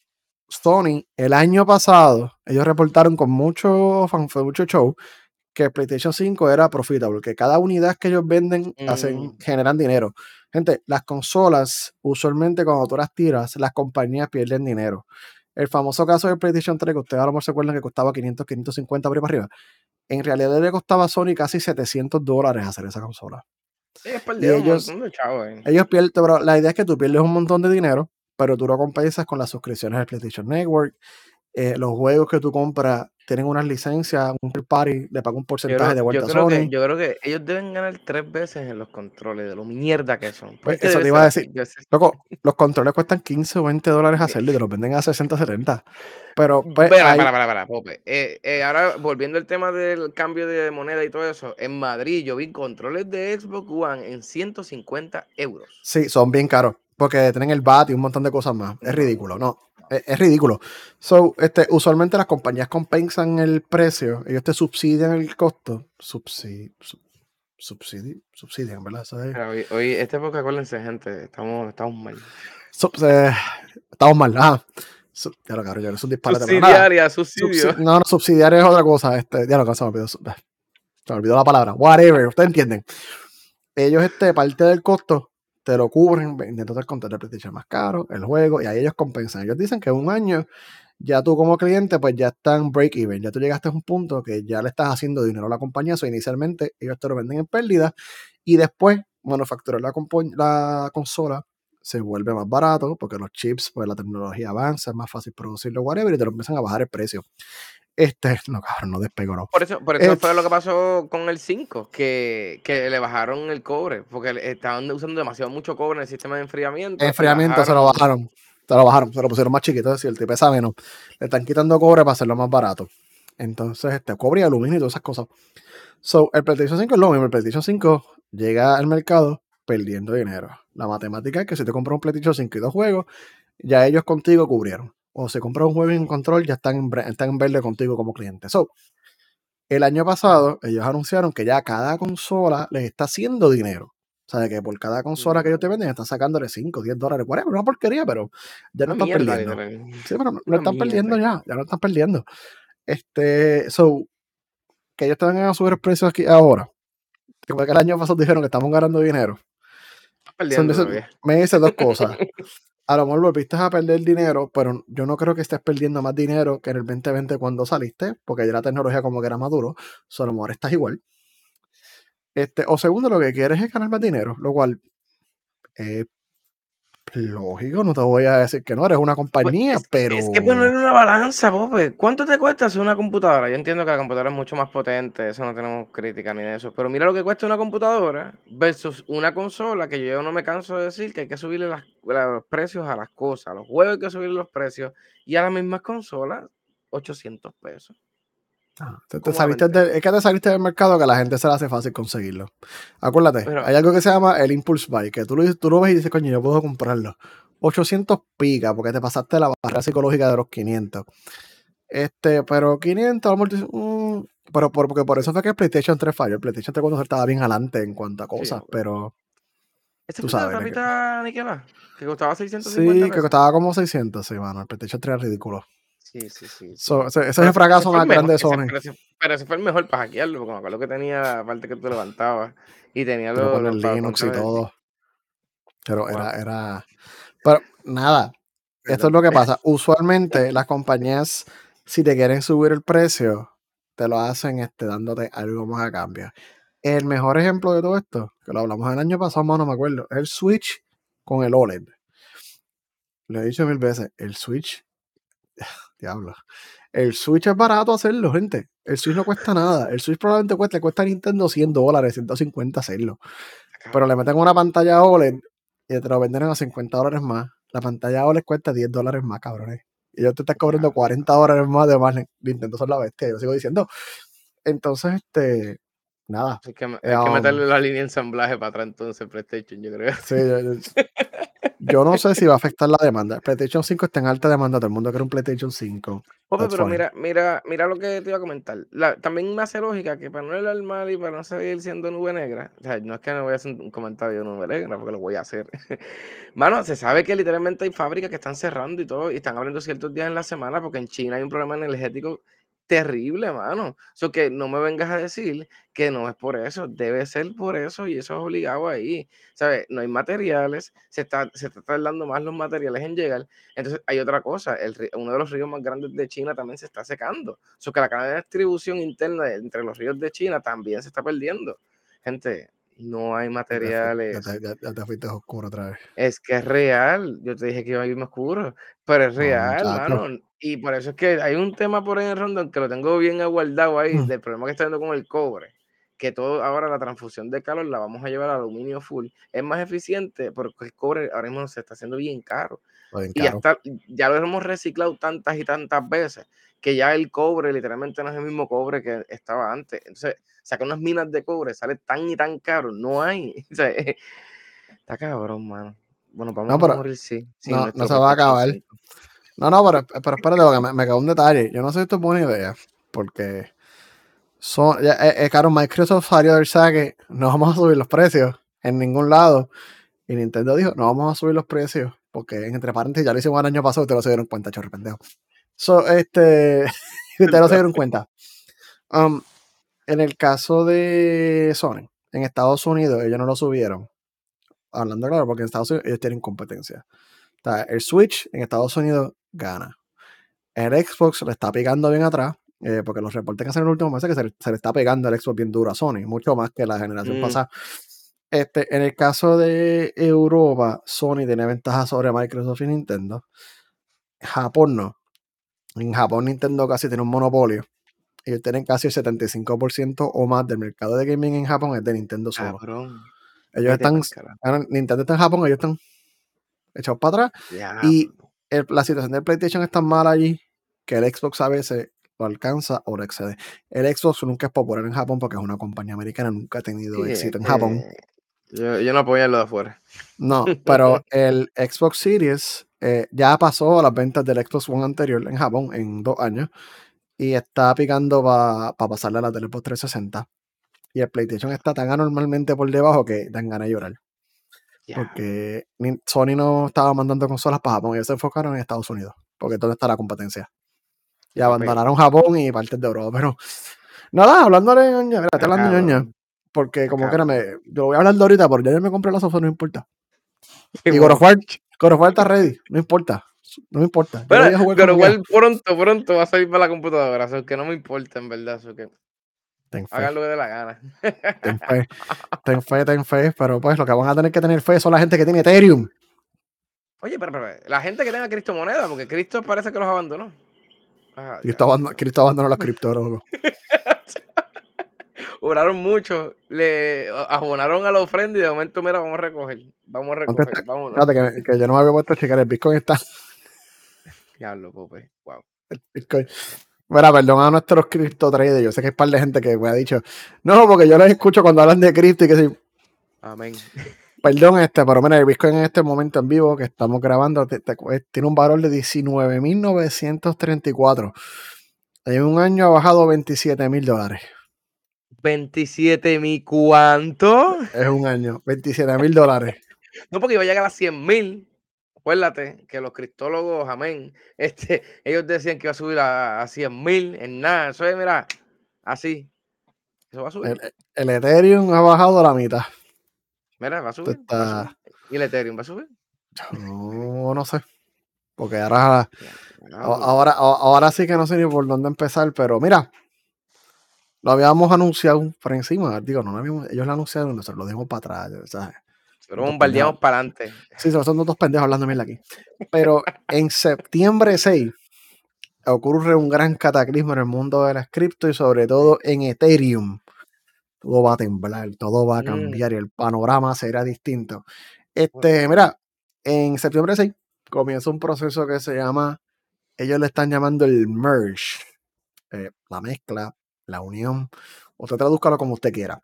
Sony, el año pasado, ellos reportaron con mucho fue mucho show que PlayStation 5 era profitable, que cada unidad que ellos venden hacen, mm. generan dinero. Gente, las consolas, usualmente cuando tú las tiras, las compañías pierden dinero. El famoso caso del PlayStation 3, que ustedes a lo mejor se acuerdan que costaba 500, 550 por arriba. En realidad le costaba a Sony casi 700 dólares hacer esa consola. ellos, ellos pierden, pero la idea es que tú pierdes un montón de dinero pero tú lo compensas con las suscripciones al PlayStation Network. Eh, los juegos que tú compras tienen unas licencias, un party, le paga un porcentaje de vuelta yo creo Que, yo creo que ellos deben ganar tres veces en los controles, de lo mierda que son. Pues eso te iba a decir. Loco, los controles cuestan 15 o 20 dólares hacerlo y te los venden a 60, 70. Pero, pues, para, para, para, para, Pope. Eh, eh, ahora, volviendo al tema del cambio de moneda y todo eso, en Madrid yo vi controles de Xbox One en 150 euros. Sí, son bien caros porque tienen el BAT y un montón de cosas más. Es ridículo, no. Es, ridículo. So, este, usualmente las compañías compensan el precio, ellos te subsidian el costo. Subsidi, subsidian, ¿verdad? hoy, esta época, acuérdense, gente, estamos, estamos mal. Eh, estamos mal, ah. ya lo ya es un disparate. Subsidiaria, subsidio. no, no, subsidiaria es otra cosa. Este, ya lo se me olvidó. Se me olvidó la palabra. Whatever, ustedes entienden. Ellos, este, parte del costo te lo cubren, control de PlayStation más caro, el juego, y ahí ellos compensan. Ellos dicen que un año ya tú como cliente pues ya están break even, ya tú llegaste a un punto que ya le estás haciendo dinero a la compañía, o inicialmente ellos te lo venden en pérdida y después manufacturar la, la consola se vuelve más barato porque los chips, pues la tecnología avanza, es más fácil producirlo, whatever, y te lo empiezan a bajar el precio. Este, (laughs) no, cabrón, no despegó, no. Por eso, por eso fue lo que pasó con el 5, que, que, le bajaron el cobre, porque estaban usando demasiado mucho cobre en el sistema de enfriamiento. Enfriamiento se lo bajaron, se lo bajaron, se lo pusieron más chiquito, es decir, el pesa menos. Le están quitando cobre para hacerlo más barato. Entonces, este, cobre y aluminio y todas esas cosas. So, el PlayStation 5 es lo mismo. El PlayStation 5 llega al mercado perdiendo dinero. La matemática es que si te compras un PlayStation 5 y dos juegos, ya ellos contigo cubrieron. O se compra un juego en control, ya están en, están en verde contigo como cliente. So, el año pasado, ellos anunciaron que ya cada consola les está haciendo dinero. O sea, que por cada consola que ellos te venden, están sacándole 5, 10 dólares, whatever, una porquería, pero ya no están perdiendo. Sí, pero no, están perdiendo ya, ya no están perdiendo. Este, so, que ellos van a subir el precio aquí ahora. Que el año pasado dijeron que estamos ganando dinero. me dice dos cosas. A lo mejor volviste a perder dinero, pero yo no creo que estés perdiendo más dinero que en el 2020 cuando saliste, porque ya la tecnología como que era maduro. Solo a lo mejor estás igual. Este, o segundo, lo que quieres es ganar más dinero, lo cual eh, Lógico, no te voy a decir que no, eres una pues, compañía, pero. Es que poner una balanza, Bobe. ¿Cuánto te cuesta hacer una computadora? Yo entiendo que la computadora es mucho más potente, eso no tenemos crítica ni de eso. Pero mira lo que cuesta una computadora versus una consola, que yo no me canso de decir que hay que subirle los precios a las cosas. A los juegos hay que subirle los precios. Y a las mismas consolas, 800 pesos. Ah, es que te saliste del mercado que a la gente se le hace fácil conseguirlo. Acuérdate, hay algo que se llama el impulse buy, que tú lo, tú lo ves y dices, coño, yo puedo comprarlo. 800 pica, porque te pasaste la barrera psicológica de los 500. Este, pero 500, a mm, pero porque por eso fue que el PlayStation 3 falló. El PlayStation 3 cuando estaba bien adelante en cuanto a cosas, pero. ¿Este fue la tapita Niquela? Que costaba 650 Sí, que costaba como 600, sí, mano. El PlayStation 3 es ridículo. Sí, sí, sí. ese, es el fracaso más grande de Sony. pero, ese, fue el mejor para hackearlo, porque me acuerdo que tenía la parte que tú levantabas y tenía los, con el Linux y todo. Pero era, era. Pero nada, esto es lo que pasa. Usualmente (laughs) las compañías, si te quieren subir el precio, te lo hacen este, dándote algo más a cambio. El mejor ejemplo de todo esto, que lo hablamos el año pasado, no me acuerdo, es el Switch con el OLED. Lo he dicho mil veces, el Switch Diablo. El Switch es barato hacerlo, gente. El Switch no cuesta nada. El Switch probablemente cuesta, le cuesta a Nintendo 100 dólares, 150 hacerlo. Pero le meten una pantalla OLED y te lo venden a 50 dólares más. La pantalla OLED cuesta 10 dólares más, cabrones. Y ellos te están cobrando 40 dólares más de más. Nintendo son la bestia, yo sigo diciendo. Entonces, este, nada. Hay que, hay que um, meterle la línea de ensamblaje para atrás entonces PlayStation, yo creo. Sí, yo, yo no sé si va a afectar la demanda. El PlayStation 5 está en alta demanda, todo el mundo quiere un PlayStation 5. pero mira, mira, mira lo que te iba a comentar. también me hace lógica que para no ir al mal y para no seguir siendo nube negra, o sea, no es que no voy a hacer un comentario de nube negra, porque lo voy a hacer. (laughs) Mano, se sabe que literalmente hay fábricas que están cerrando y todo, y están abriendo ciertos días en la semana, porque en China hay un problema energético terrible, mano. Eso que no me vengas a decir que no es por eso, debe ser por eso y eso es obligado ahí. ¿Sabes? No hay materiales, se está, se está tardando más los materiales en llegar. Entonces hay otra cosa, el, uno de los ríos más grandes de China también se está secando. Eso que la cadena de distribución interna entre los ríos de China también se está perdiendo. Gente, no hay materiales. Ya te, fuiste oscuro otra vez. Es que es real. Yo te dije que iba a irme oscuro, pero es real, mano. Y por eso es que hay un tema por ahí en Rondon que lo tengo bien aguardado ahí, mm. del problema que está teniendo con el cobre. Que todo ahora la transfusión de calor la vamos a llevar a aluminio full. Es más eficiente porque el cobre ahora mismo se está haciendo bien caro. Y hasta, ya lo hemos reciclado tantas y tantas veces que ya el cobre literalmente no es el mismo cobre que estaba antes. Entonces, sacar unas minas de cobre sale tan y tan caro. No hay. (laughs) está cabrón, mano. Bueno, vamos a morir, sí. no, no se va a acabar. No, no, pero, pero espérate, porque me, me quedó un detalle. Yo no sé si esto es buena idea, porque son, ya, eh, eh, claro, Microsoft salió del saque, no vamos a subir los precios en ningún lado. Y Nintendo dijo, no vamos a subir los precios, porque entre paréntesis ya lo hicimos el año pasado y ustedes no se dieron cuenta, chorro pendejo. So, este, (laughs) ustedes no se dieron cuenta. Um, en el caso de Sony, en Estados Unidos ellos no lo subieron. Hablando claro, porque en Estados Unidos ellos tienen competencia. el Switch en Estados Unidos gana. El Xbox le está pegando bien atrás, eh, porque los reportes que hacen en el último mes es que se, le está pegando el Xbox bien duro a Sony, mucho más que la generación mm. pasada. Este, en el caso de Europa, Sony tiene ventaja sobre Microsoft y Nintendo. Japón no. En Japón Nintendo casi tiene un monopolio. Ellos tienen casi el 75% o más del mercado de gaming en Japón es de Nintendo solo. Ellos están, Nintendo está en Japón, ellos están echados para atrás. Y la situación del PlayStation es tan mala allí que el Xbox a veces lo alcanza o lo excede. El Xbox nunca es popular en Japón porque es una compañía americana, nunca ha tenido éxito en Japón. Yo, no apoyo lo de afuera. No, (laughs) pero el Xbox Series eh, ya pasó a las ventas del Xbox One anterior en Japón en dos años y está picando para pasarle a la Xbox 360. Y el PlayStation está tan anormalmente por debajo que dan ganas de llorar. Porque Sony no estaba mandando consolas para Japón, ellos se enfocaron en Estados Unidos, porque donde está la competencia. Y abandonaron Japón y partes de Europa. Pero nada, hablando de ñoña, estoy hablando de ñoña. Porque como que era, me, yo voy a hablar de ahorita, porque ya me compré la sofá, no importa. Y God of está ready, no importa. No me importa. Pero, igual pronto, pronto va a salir para la computadora. O que no me importa, en verdad. O que hagan lo que dé la gana. Ten fe, (laughs) ten fe, ten fe. Pero pues lo que van a tener que tener fe son la gente que tiene Ethereum. Oye, pero, pero la gente que tenga criptomonedas, porque Cristo parece que los abandonó. Cristo, abandonó, Cristo abandonó los criptólogos. (laughs) Oraron mucho, le abonaron a la ofrenda y de momento, mira, vamos a recoger. Vamos a recoger. Vámonos. Fíjate que, yo no me había puesto a checar, el Bitcoin está. (laughs) Diablo, Pope. Wow. El Bitcoin. Mira, perdón a nuestros cripto traders. Yo sé que un par de gente que me ha dicho, no, porque yo les escucho cuando hablan de cripto y que sí. Amén. (laughs) Perdón, este, pero mira, el Bitcoin en este momento en vivo que estamos grabando tiene un valor de 19.934. En un año ha bajado 27 mil dólares. 27 mil, ¿cuánto? Es un año, 27 mil dólares. (laughs) No, porque iba a llegar a 100 mil. Acuérdate que los criptólogos, amén, este, ellos decían que iba a subir a, 100 mil en nada. Eso es, mira, así. Eso va a subir. El, Ethereum ha bajado a la mitad. Mira, va a subir. ¿Y el Ethereum va a subir? No, no sé. Porque ahora, ahora, ahora sí que no sé ni por dónde empezar, pero mira, lo habíamos anunciado por encima. Digo, no, ellos lo anunciaron, nosotros lo dimos para atrás. ¿sabes? Pero bombardeamos para adelante. Sí, son dos pendejos hablando bien aquí. Pero en septiembre 6 ocurre un gran cataclismo en el mundo de las cripto y sobre todo en Ethereum. Todo va a temblar, todo va a mm. cambiar y el panorama será distinto. Este, mira, en septiembre 6 comienza un proceso que se llama, ellos le están llamando el merge, eh, la mezcla la unión. Usted tradúzcalo como usted quiera.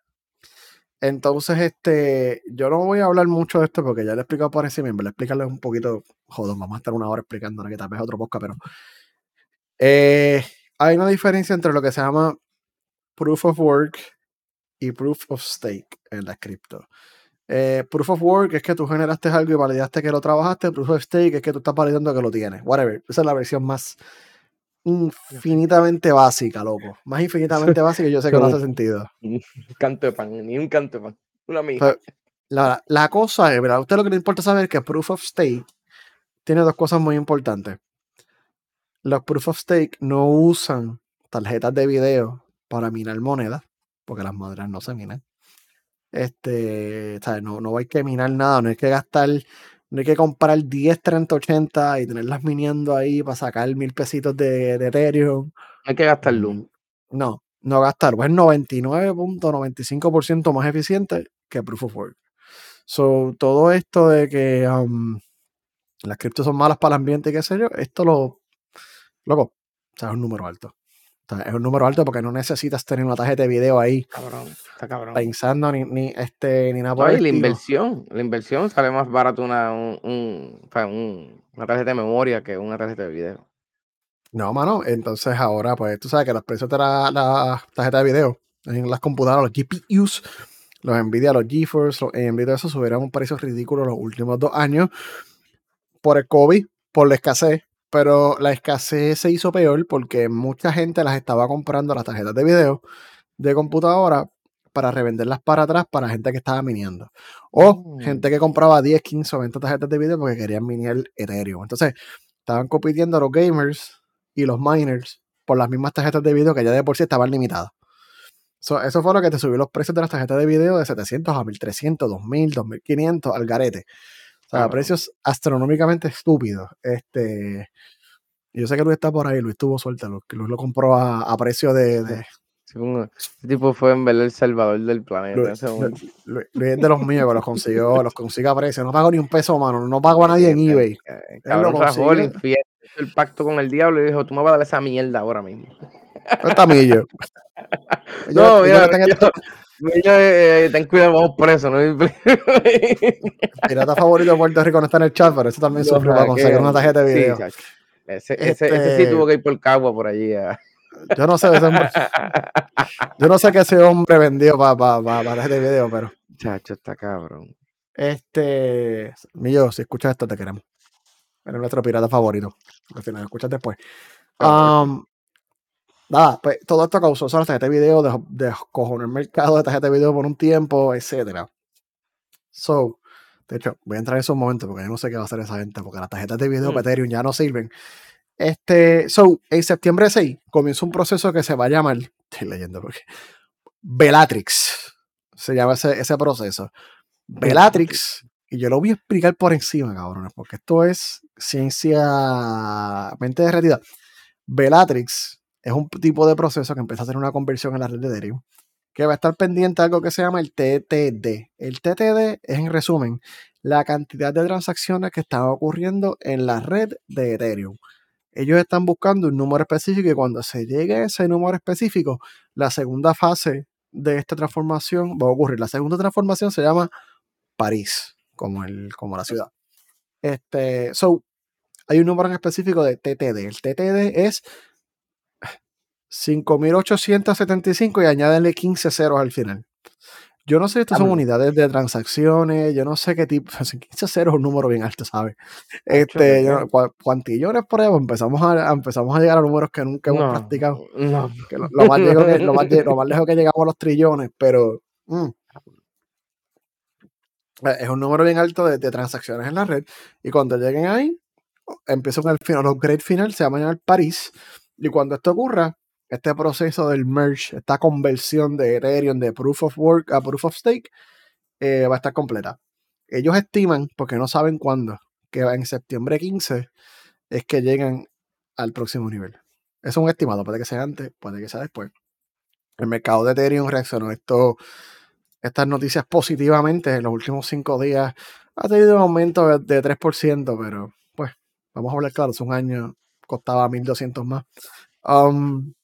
Entonces, este, yo no voy a hablar mucho de esto porque ya le he explicado por encima, a explicarles un poquito, joder, vamos a estar una hora explicando que tal vez otro podcast, pero eh, hay una diferencia entre lo que se llama proof of work y proof of stake en la cripto. Eh, proof of work es que tú generaste algo y validaste que lo trabajaste. Proof of stake es que tú estás validando que lo tienes. Whatever. Esa es la versión más infinitamente básica, loco. Más infinitamente básica yo sé que no hace (laughs) sentido. Un canto de pan, ni un canto de pan. Una amiga. La, la, cosa es, ¿verdad? Usted lo que le importa saber es que Proof of Stake tiene dos cosas muy importantes. Los Proof of Stake no usan tarjetas de video para minar monedas, porque las maderas no se minan. Este, No, no hay que minar nada, no hay que gastar no hay que comprar 10, 30, 80 y tenerlas miniendo ahí para sacar mil pesitos de, Ethereum. Hay que gastar luz. No, no gastar. Pues es 99.95% más eficiente que Proof of Work. So, todo esto de que um, las criptos son malas para el ambiente y qué sé yo, esto lo. Loco, o sea, es un número alto es un número alto porque no necesitas tener una tarjeta de video ahí. Cabrón, está cabrón. Pensando ni, ni, este, ni nada por la inversión, la inversión sale más barato una, un, una tarjeta de memoria que una tarjeta de video. No, mano, entonces ahora, pues tú sabes que los precios de la, la tarjeta de video en las computadoras, los GPUs, los Nvidia, los GeForce, los AMD, eso subieron un precio ridículo los últimos dos años por el COVID, por la escasez pero la escasez se hizo peor porque mucha gente las estaba comprando las tarjetas de video de computadora para revenderlas para atrás para gente que estaba miniendo. O mm. gente que compraba 10, 15 o 20 tarjetas de video porque querían miniar Ethereum. Entonces, estaban compitiendo los gamers y los miners por las mismas tarjetas de video que ya de por sí estaban limitadas. eso fue lo que te subió los precios de las tarjetas de video de 700 a 1300, 2000, 2500 al garete. O sea, precios astronómicamente estúpidos. Este, Yo sé que Luis está por ahí, Luis tuvo suerte, Luis, Luis lo compró a, precio de... de... Este tipo fue en verdad el salvador del planeta. Luis, de los míos, que los consiguió, los consigue a precio. No pago ni un peso, mano. No pago a nadie en eBay. Él el pacto con el diablo y dijo, tú me vas a dar esa mierda ahora mismo. Está millo. (laughs) no, mira, eh, ten cuidado, vamos presos. ¿no? Pirata favorito de Puerto Rico no está en el chat, pero eso también sufre para conseguir una tarjeta de video. ese, ese, ese, sí este tuvo que ir por cagua por allí. Yo no sé, yo no sé qué ese hombre vendió para pa, pa, tarjeta de video, pero. Chacho, está cabrón. Este, Millo, si escuchas esto, te queremos. Eres nuestro pirata favorito. Si nos escuchas después. Um, nada, pues todo esto causó solo tarjeta de video, de, de el mercado de tarjeta de video por un tiempo, etcétera. So, de hecho, voy a entrar en esos momentos porque yo no sé qué va a hacer esa gente, porque las tarjetas de video mm. Ethereum ya no sirven. Este, so, en septiembre 6 comienza un proceso que se va a llamar, estoy leyendo porque, Bellatrix, se llama ese, ese proceso. Bellatrix, y yo lo voy a explicar por encima, cabrones, porque esto es ciencia mente derretida. Bellatrix es un tipo de proceso que empieza a hacer una conversión en la red de Ethereum, que va a estar pendiente de algo que se llama el TTD. El TTD es, en resumen, la cantidad de transacciones que están ocurriendo en la red de Ethereum. Ellos están buscando un número específico y cuando se llegue a ese número específico, la segunda fase de esta transformación va a ocurrir. La segunda transformación se llama París, como, el, como la ciudad. Este, so, hay un número en específico de TTD. El TTD es 5875 y añadenle 15 ceros al final. Yo no sé, estas son unidades de transacciones, yo no sé qué tipo, 15 (laughs) ceros es un número bien alto, ¿sabes? Este, cuantillones por ahí, pues empezamos a, empezamos a llegar a números que nunca hemos practicado. lo, más lejos que, (laughs) lo, más, lejos que llegamos a los trillones, pero mm, es un número bien alto de, transacciones en la red. Y cuando lleguen ahí, empieza con el final, los great final, se llama el París. Y cuando esto ocurra, este proceso del merge, esta conversión de Ethereum de Proof of Work a Proof of Stake, eh, va a estar completa. Ellos estiman, porque no saben cuándo, que en septiembre 15 es que llegan al próximo nivel. es un estimado, puede que sea antes, puede que sea después. El mercado de Ethereum reaccionó a esto estas noticias positivamente en los últimos cinco días. Ha tenido un aumento de, 3%, pero pues vamos a hablar claro, hace un año costaba 1.200 más. Um,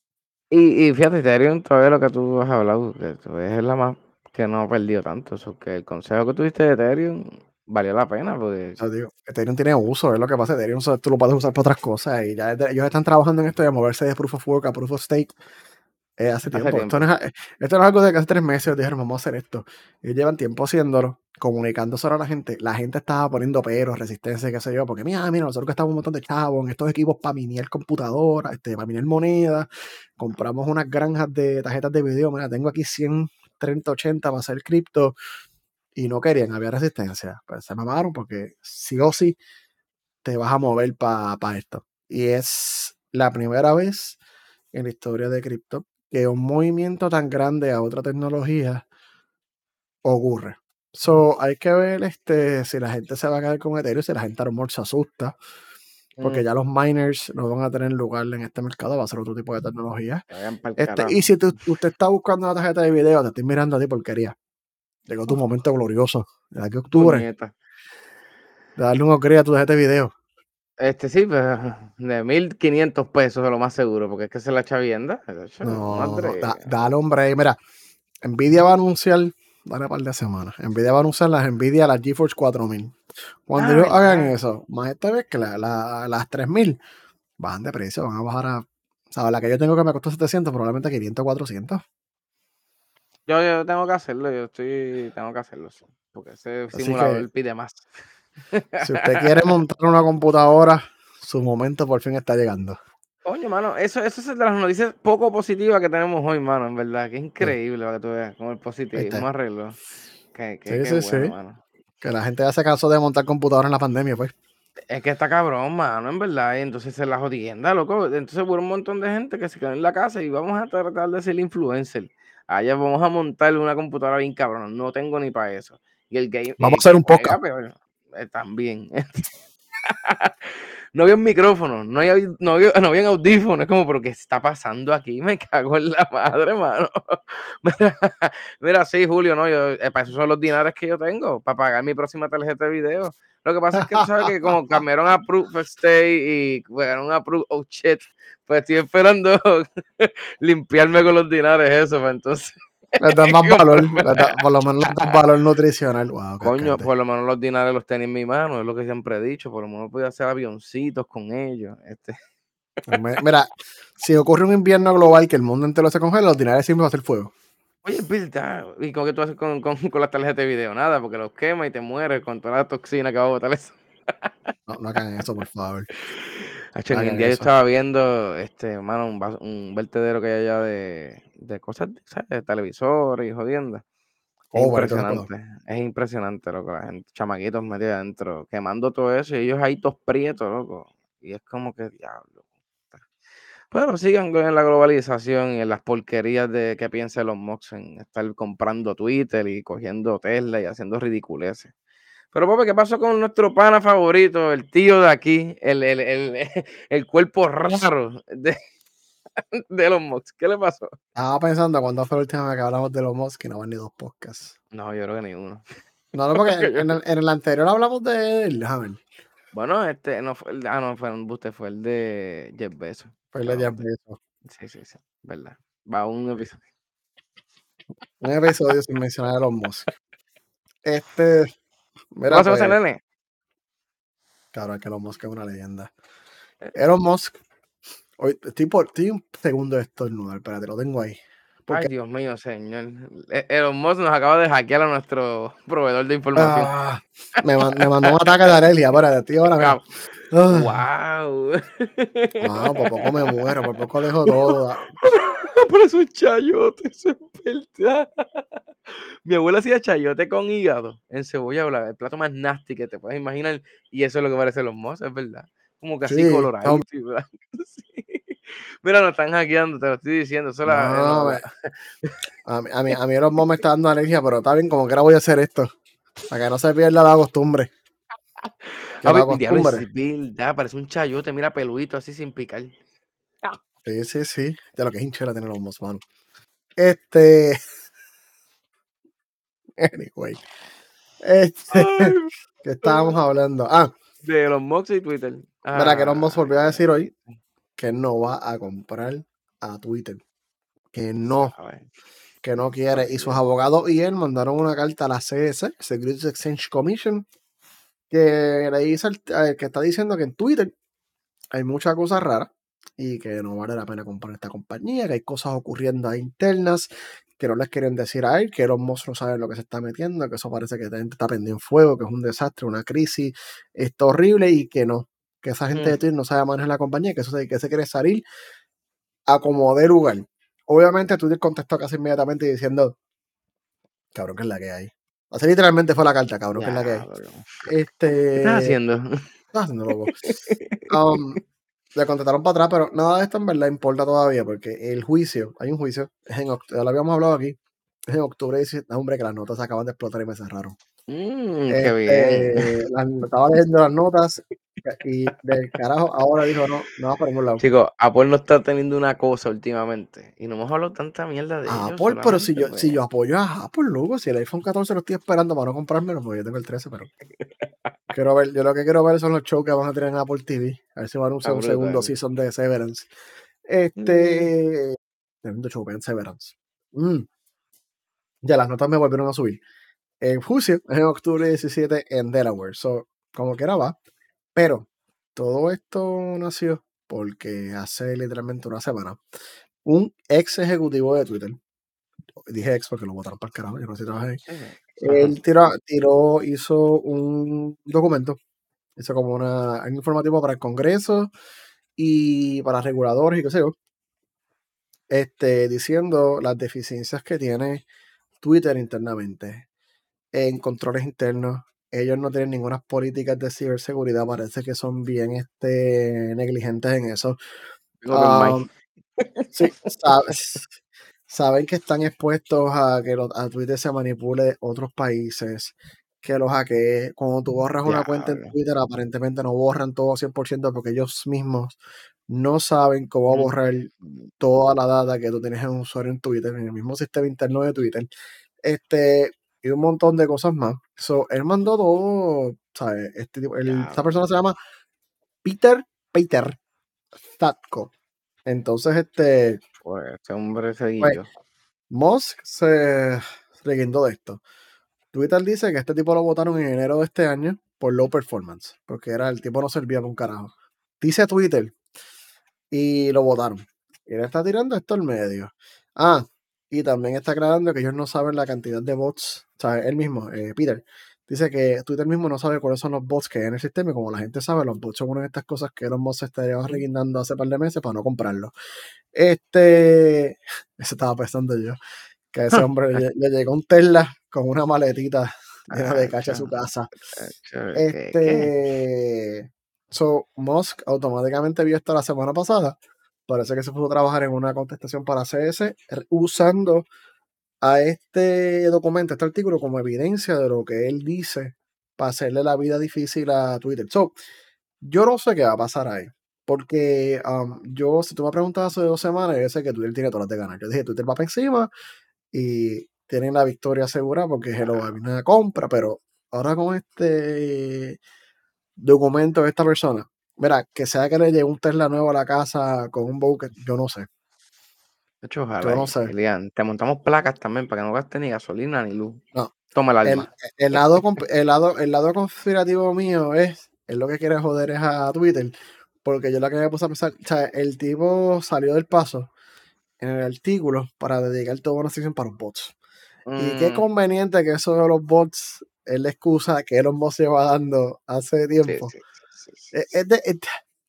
y, y, fíjate, Ethereum, todavía lo que tú has hablado, es la más que no ha perdido tanto. Eso que el consejo que tuviste de Ethereum valió la pena. Porque... Ethereum tiene uso, es lo que pasa. Ethereum tú lo puedes usar para otras cosas. Y ya ellos están trabajando en esto de moverse de Proof of Work a Proof of Stake eh, hace, tiempo. Esto, no es, algo de que hace tres meses dijeron, vamos a hacer esto. Ellos llevan tiempo haciéndolo, comunicándose a la gente. La gente estaba poniendo peros, resistencia, qué sé yo, porque mira, mira, nosotros que estamos un montón de chavos en estos equipos para minar computadoras, este, para minar moneda compramos unas granjas de tarjetas de video. Mira, tengo aquí 100, 30, 80 para hacer cripto. Y no querían, había resistencia. Pues se mamaron porque sí o sí te vas a mover para esto. Y es la primera vez en la historia de cripto que un movimiento tan grande a otra tecnología ocurre. So, hay que ver este, si la gente se va a quedar con Ethereum, si la gente a lo mejor se asusta, porque mm. ya los miners no van a tener lugar en este mercado, va a ser otro tipo de tecnología. Este, y si usted está buscando una tarjeta de video, te estoy mirando a ti porquería. Llegó tu momento glorioso. De aquí a octubre. De darle un ocre a tu tarjeta de video. Este sí, pero pues, de 1500 pesos es lo más seguro, porque es que se la chavienda. No, da, dale, hombre. Mira, Nvidia va a anunciar, dale un par de semanas, Nvidia va a anunciar las Nvidia, las GeForce 4000. Cuando ellos hagan eso, más esta vez que la, la, las 3000, bajan de precio, van a bajar a. O sea, la que yo tengo que me costó 700, probablemente 500, 400. Yo, yo tengo que hacerlo, yo estoy, tengo que hacerlo, porque ese simulador pide más. Si usted quiere montar una computadora, su momento por fin está llegando. Coño, mano, eso, eso es de las noticias poco positivas que tenemos hoy, mano, en verdad. Que increíble para que tú veas, como el positivismo arreglo. Que, que, sí, sí, Que la gente hace caso de montar computadoras en la pandemia, pues. Es que está cabrón, mano, en verdad. Y entonces se la jodienda, loco. Entonces hubo un montón de gente que se quedó en la casa y vamos a tratar de ser influencer. Allá vamos a montar una computadora bien cabrón. No tengo ni para eso. Y el game. Vamos a hacer un podcast. Eh, también. (laughs) (laughs) no había un micrófono, no había, no había, no había audífono. Es como, pero ¿qué está pasando aquí? (laughs) Me cago en la madre, mano. (laughs) mira, sí, Julio, no, yo, eh, para eso son los dinares que yo tengo, para pagar mi próxima tarjeta de video. Lo que pasa es que sabes que como cambiaron a Proof Stay y jugaron a Proof Oh shit, pues estoy esperando (laughs) limpiarme con los dinares, eso, pues entonces. Le dan más (laughs) valor, por lo menos le dan valor nutricional. Coño, por lo menos los dinares los tenía en mi mano, es lo que siempre he dicho, por lo menos podía hacer avioncitos con ellos. Este. Pues mira, si ocurre un invierno global que el mundo entero se congela, los dinares siempre va a hacer fuego. Oye, Bill, ¿y con qué tú haces con, con, con las tarjetas de video? Nada, porque los quema y te mueres con toda la toxina que va a botar eso. no, no hagan eso, por favor. (laughs) en el día yo estaba viendo, este, hermano, un, un vertedero que hay allá de, de cosas, ¿sabes? De televisores y jodiendas. Es oh, impresionante, es impresionante, loco, la gente, chamaquitos metidos adentro, quemando todo eso y ellos ahí todos prietos, loco. Y es como que, diablo. Pero sigan en la globalización y en las porquerías de que piensen los Mox en estar comprando Twitter y cogiendo Tesla y haciendo ridiculeces. Pero, papi, ¿qué pasó con nuestro pana favorito, el tío de aquí, el, el, el, (laughs) el cuerpo raro de, (laughs) de los Mox. ¿Qué le pasó? Estaba pensando cuando fue la última vez que hablamos de los Mox que no van ni dos podcasts. No, yo creo que ni uno. No, no, porque (laughs) en el, en el anterior hablamos de él, Bueno, este no fue el, ah, no, fue un buste, fue el de Jeff Bezos. Fue el de Jeff Bezos. Sí, sí, sí, verdad. Va un episodio. Un episodio sin mencionar a los Musk. Este. Mira, ¿Qué pasó, nene? Claro, que Elon Musk es una leyenda. Eh. Elon Musk Hoy, estoy, por, estoy un segundo de estornudar, espérate, lo tengo ahí. Ay, Dios mío, señor. E, Elon Musk nos acaba de hackear a nuestro proveedor de información. Ah, me, me, mandó un ataque de Arelia, espérate, estoy ahora. ¡Wow! Wow, por poco me muero, por poco dejo todo. (laughs) (laughs) Es un chayote, eso es verdad. (laughs) Mi abuela hacía chayote con hígado en cebolla, el plato más nasty que te puedes imaginar. Y eso es lo que parece los mozos, es verdad como casi sí, colorado. (laughs) Mira, nos están hackeando, te lo estoy diciendo. Eso no, a, mí, a, mí, a mí los me está dando alergia, pero está bien, como que ahora voy a hacer esto. Para que no se pierda la costumbre. A ver, costumbre. Ya, parece un chayote, mira, peludito así sin picar. Sí, sí, sí. Ya lo que es hinchera tener los mano. Este. (laughs) Anyway. Este. (laughs) ¿Qué estábamos hablando? Ah. De los Mox y Twitter. Mira, que Elon Musk volvió a decir hoy que no va a comprar a Twitter. Que no. Que no quiere. Y sus abogados y él mandaron una carta a la CS, Securities Exchange Commission, que le dice eh, que está diciendo que en Twitter hay muchas cosas raras y que no vale la pena comprar esta compañía, que hay cosas ocurriendo ahí internas que no les quieren decir a él, que los monstruos saben lo que se está metiendo, que eso parece que está pendiente en fuego, que es un desastre, una crisis, está horrible y que no, que esa gente de mm. Twitter no sabe manejar la compañía, que eso que se quiere salir a como de lugar. Obviamente Twitter contestó casi inmediatamente diciendo, cabrón, que es la que hay. Así literalmente fue la carta, cabrón, que es la que hay. Este, ¿Qué estás haciendo? Estás haciendo loco. (laughs) um, le contestaron para atrás, pero nada de esto en verdad importa todavía, porque el juicio, hay un juicio, es en ya lo habíamos hablado aquí, es en octubre y dice, hombre, que las notas acaban de explotar y me cerraron. Mm, qué bien. Este, estaba leyendo las notas y del carajo ahora dijo no, no va por ningún lado. Chicos, Apple no está teniendo una cosa últimamente y no hemos hablado tanta mierda de Apple, pero si yo, si yo apoyo a Apple, luego, si el iPhone 14 lo estoy esperando para no comprármelo, porque yo tengo el 13, pero quiero ver, yo lo que quiero ver son los shows que van a tener en Apple TV, a ver si van a usar un segundo season de Severance. Este, tremendo show, vean Severance. Mm. Ya las notas me volvieron a subir en juicio en octubre 17 en Delaware. So, como que era va. Pero todo esto nació porque hace literalmente una semana un ex ejecutivo de Twitter, dije ex porque lo votaron para el carajo, yo no sé si trabajé él tiró, tiró, hizo un documento, hizo como una, un informativo para el Congreso y para reguladores y qué sé yo, este, diciendo las deficiencias que tiene Twitter internamente en controles internos. Ellos no tienen ninguna políticas de ciberseguridad, parece que son bien este, negligentes en eso. Um, sí, saben que están expuestos a que a Twitter se manipule otros países, que lo hackee. Cuando tú borras una cuenta en Twitter, aparentemente no borran todo 100% porque ellos mismos no saben cómo borrar toda la data que tú tienes en un usuario en Twitter, en el mismo sistema interno de Twitter. Este, y un montón de cosas más. So, él mandó todo, ¿sabes? Este tipo, esta persona se llama Peter Peter Statko. Entonces, este. Pues este hombre seguido. Pues, Musk se reguindó de esto. Twitter dice que este tipo lo votaron en enero de este año por low performance, porque era el tipo no servía para un carajo. Dice Twitter y lo votaron. Y él está tirando esto al medio. Ah, y también está aclarando que ellos no saben la cantidad de bots, o sea, él mismo, eh, Peter, dice que Twitter mismo no sabe cuáles son los bots que hay en el sistema y como la gente sabe, los bots son una de estas cosas que los bots se estarían reguindando hace par de meses para no comprarlo. Este, (laughs) eso estaba pensando yo, que a ese (laughs) hombre le, llegó un Tesla con una maletita llena de cacha a su casa. Este, so, Musk automáticamente vio esto la semana pasada Parece que se pudo trabajar en una contestación para CS usando a este documento, este artículo, como evidencia de lo que él dice para hacerle la vida difícil a Twitter. So, yo no sé qué va a pasar ahí. Porque um, yo, si tú me preguntas hace dos semanas, yo sé que Twitter tiene todas las de ganar. Yo dije, Twitter va para encima y tienen la victoria segura porque es una compra, pero ahora con este documento de esta persona, Mira, que sea que le llegue un Tesla nuevo a la casa con un bucket, yo no sé. De hecho, ojalá. Yo no sé. te montamos placas también para que no gaste ni gasolina ni luz. No. Toma el alma. El, lado, el, lado, el lado conspirativo mío es, es lo que quiere joder es a Twitter, porque yo la que me puse a pensar, o sea, el tipo salió del paso en el artículo para dedicar toda una sección para los bots. Y qué mm. conveniente que eso de los bots es la excusa que Elon Musk lleva dando hace tiempo. Es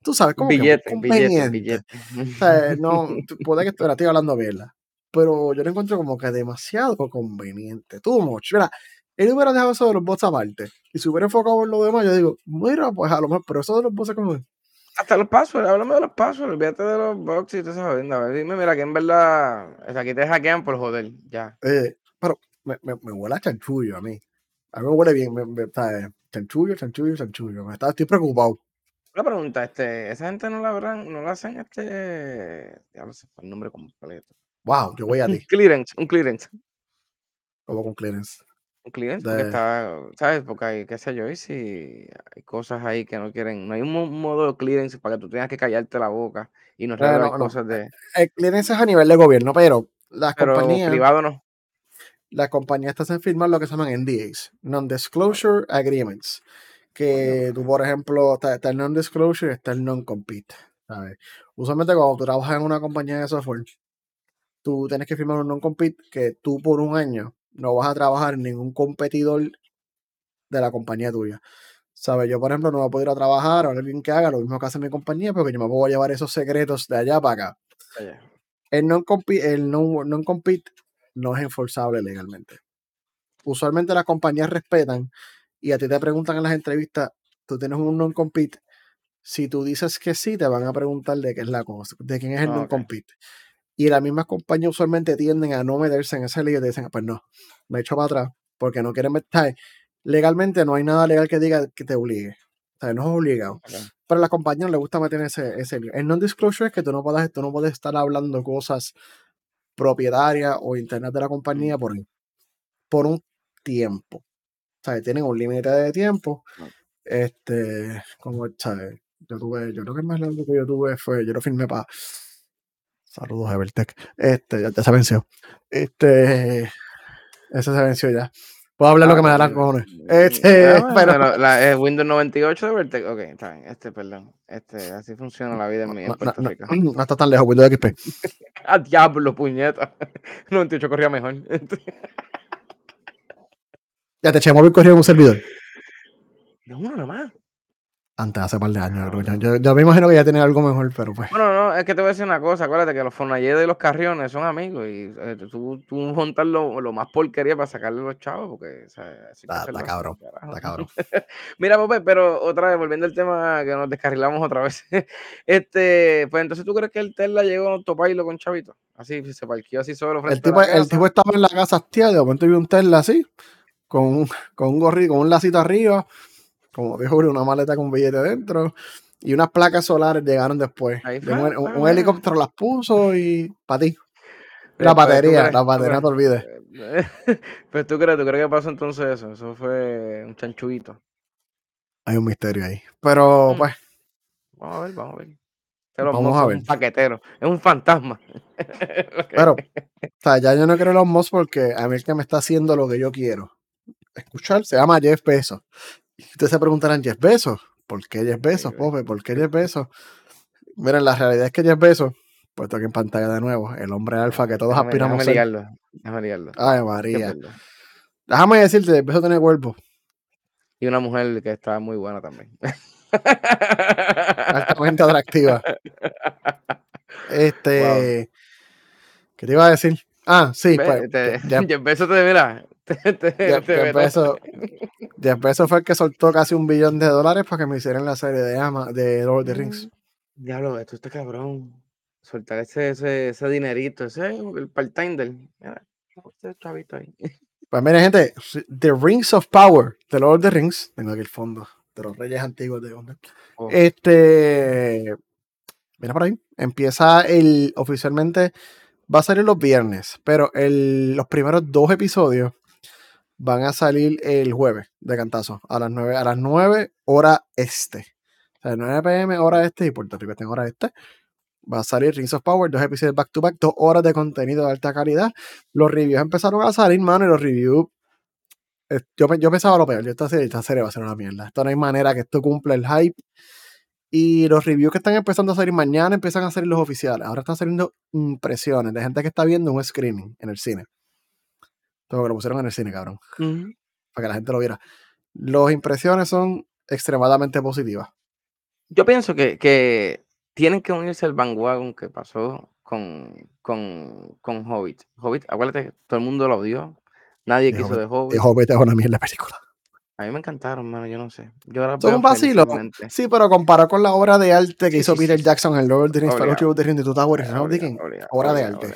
tú sabes, como billete, que conveniente. Billete, O sea, (laughs) no, puede que estoy hablando bien, pero yo lo encuentro como que demasiado conveniente. Tú, mucho. Mira, él hubiera dejado eso de los bots aparte y se hubiera enfocado en lo demás, yo digo, mira, pues a lo mejor, pero eso de los bots es como. Hasta los passwords, háblame de los passwords, olvídate de los bots y todo eso. Dime, mira, que en verdad, aquí te hackean por joder, ya. Eh, pero me, me, me huele a chanchullo a mí. A mí me huele bien, me, me, chanchullo, chanchullo, chanchullo. Me está, estoy preocupado. Una pregunta, este, esa gente no la habrán, no la hacen este, ya no sé el nombre completo. Wow, yo voy a ti. Un clearance, un clearance. ¿Cómo con clearance? Un clearance, porque está, ¿sabes? Porque hay, qué sé yo, y si hay cosas ahí que no quieren, no hay un modo de clearance para que tú tengas que callarte la boca y no revelar cosas de... El clearance es a nivel de gobierno, pero las pero compañías... privado no las compañías te hacen firmar lo que se llaman NDAs, Non-Disclosure Agreements. Que tú, por ejemplo, está, el non-disclosure y está el non-compete. Usualmente cuando tú trabajas en una compañía de software, tú tienes que firmar un non-compete que tú por un año no vas a trabajar en ningún competidor de la compañía tuya. ¿Sabes? Yo, por ejemplo, no voy a poder ir a trabajar o alguien que haga lo mismo que hace mi compañía porque yo me puedo llevar esos secretos de allá para acá. El non-compete el non -compete no es enforzable legalmente. Usualmente las compañías respetan y a ti te preguntan en las entrevistas, tú tienes un non-compete. Si tú dices que sí, te van a preguntar de qué es la cosa, de quién es el non-compete. Y las mismas compañías usualmente tienden a no meterse en ese lío y te dicen, pues no, me echo para atrás porque no quieren meter. Legalmente no hay nada legal que diga que te obligue. O sea, no es obligado. Pero a las compañías les gusta meter ese, ese lío. El non-disclosure es que tú no, puedes, tú no puedes estar hablando cosas propietaria o internet de la compañía por, por un tiempo. Sea, tienen un límite de tiempo. Este, como, ¿sabes? Yo tuve, yo creo que el más largo que yo tuve fue, yo lo firmé para. Saludos, Evertech. Este, ya, se venció. Este, ese se venció ya. Puedo hablar lo que me da las cojones. Este, ah, pero, la, Windows 98 de Vertex. Ok, está bien. Este, perdón. Este, así funciona la vida en mi en Puerto no, Rico. (clears throat) No, está tan lejos, Windows XP. ¡A (laughs) diablo, puñeta! (laughs) 98 corría mejor. (laughs) ya te eché móvil corría en un servidor. No, uno nomás. Antes, hace un par de años, Yo, yo, me imagino que ya tiene algo mejor, pero pues. Bueno, no, es que te voy a decir una cosa. Acuérdate que los Fornalledes y los Carriones son amigos y eh, tú, tú montas lo, lo, más porquería para sacarle los chavos, porque. O sea, está, cabrón. Está cabrón. (laughs) Mira, Pope, pero otra vez, volviendo al tema que nos descarrilamos otra vez. (laughs) este, pues entonces tú crees que el Tesla llegó a autopilot con Chavito. Así, se parqueó así solo frente el tipo, a la casa. El tipo estaba en la casa, tía, de momento vio un Tesla así con un, con un gorrito, con un lacito arriba, como dijo una maleta con billete dentro. Y unas placas solares llegaron después. un, helicóptero las puso y para ti. La batería, la batería, no te olvides. (laughs) Pues tú crees, tú crees que pasó entonces eso. Eso fue un chanchuito. Hay un misterio ahí. Pero mm. pues. Vamos a ver, vamos a ver. vamos a ver. un paquetero, es un fantasma. (laughs) Pero, o sea, ya yo no quiero los Moss porque a mí el que me está haciendo lo que yo quiero escuchar se llama Jeff Bezos. Y ustedes se preguntarán, ¿Jeff Bezos? ¿Por qué Jeff Bezos, pobre? ¿Por qué Jeff Bezos? Miren, la realidad es que Jeff Bezos, puesto aquí en pantalla de nuevo, el hombre alfa que todos aspiramos a ser. Déjame liarlo. Ay, María. Déjame decirte, Jeff Bezos tiene cuerpo. Y una mujer que está muy buena también. Altamente atractiva. (laughs) Este. ¿Qué te iba a decir? Ah, sí, pues. Te, (laughs) Jeff Bezos te verá. Jeff Bezos fue el que soltó casi un billón de dólares para que me hicieran la serie de Ama, de Lord of the Rings. Mm, diablo, esto está cabrón. Soltar ese, ese, ese dinerito, ese el part-time del. Ese chavito ahí. (laughs) Pues mire, gente, The Rings of Power de Lord of the Rings, tengo aquí el fondo de los reyes antiguos de Onda. Oh. Este, mira por ahí, empieza el, oficialmente, va a salir los viernes, pero el, los primeros dos episodios van a salir el jueves de cantazo, a las 9, a las 9 hora este. O sea, 9 pm hora este y Puerto Rico está en hora este. Va a salir Rings of Power, dos episodios back to back, dos horas de contenido de alta calidad. Los reviews empezaron a salir, mano, y los reviews. Eh, yo, yo pensaba lo peor, yo esta serie, esta serie va a ser una mierda. Esto no hay manera que esto cumpla el hype. Y los reviews que están empezando a salir mañana empiezan a salir los oficiales. Ahora están saliendo impresiones de gente que está viendo un screening en el cine. Todo que lo pusieron en el cine, cabrón. Para que la gente lo viera. Las impresiones son extremadamente positivas. Yo pienso que, que tienen que unirse al bandwagon que pasó con, con, con Hobbit. Hobbit, acuérdate, todo el mundo lo odió. Nadie quiso de Hobbit. Hobbit es una mierda película. A mí me encantaron, mano, yo no sé. Yo Son un vacilo. Sí, pero comparado con la obra de arte que hizo Peter Jackson en Lord of the Rings, Fellowship of the Ring de Towers, obra de arte.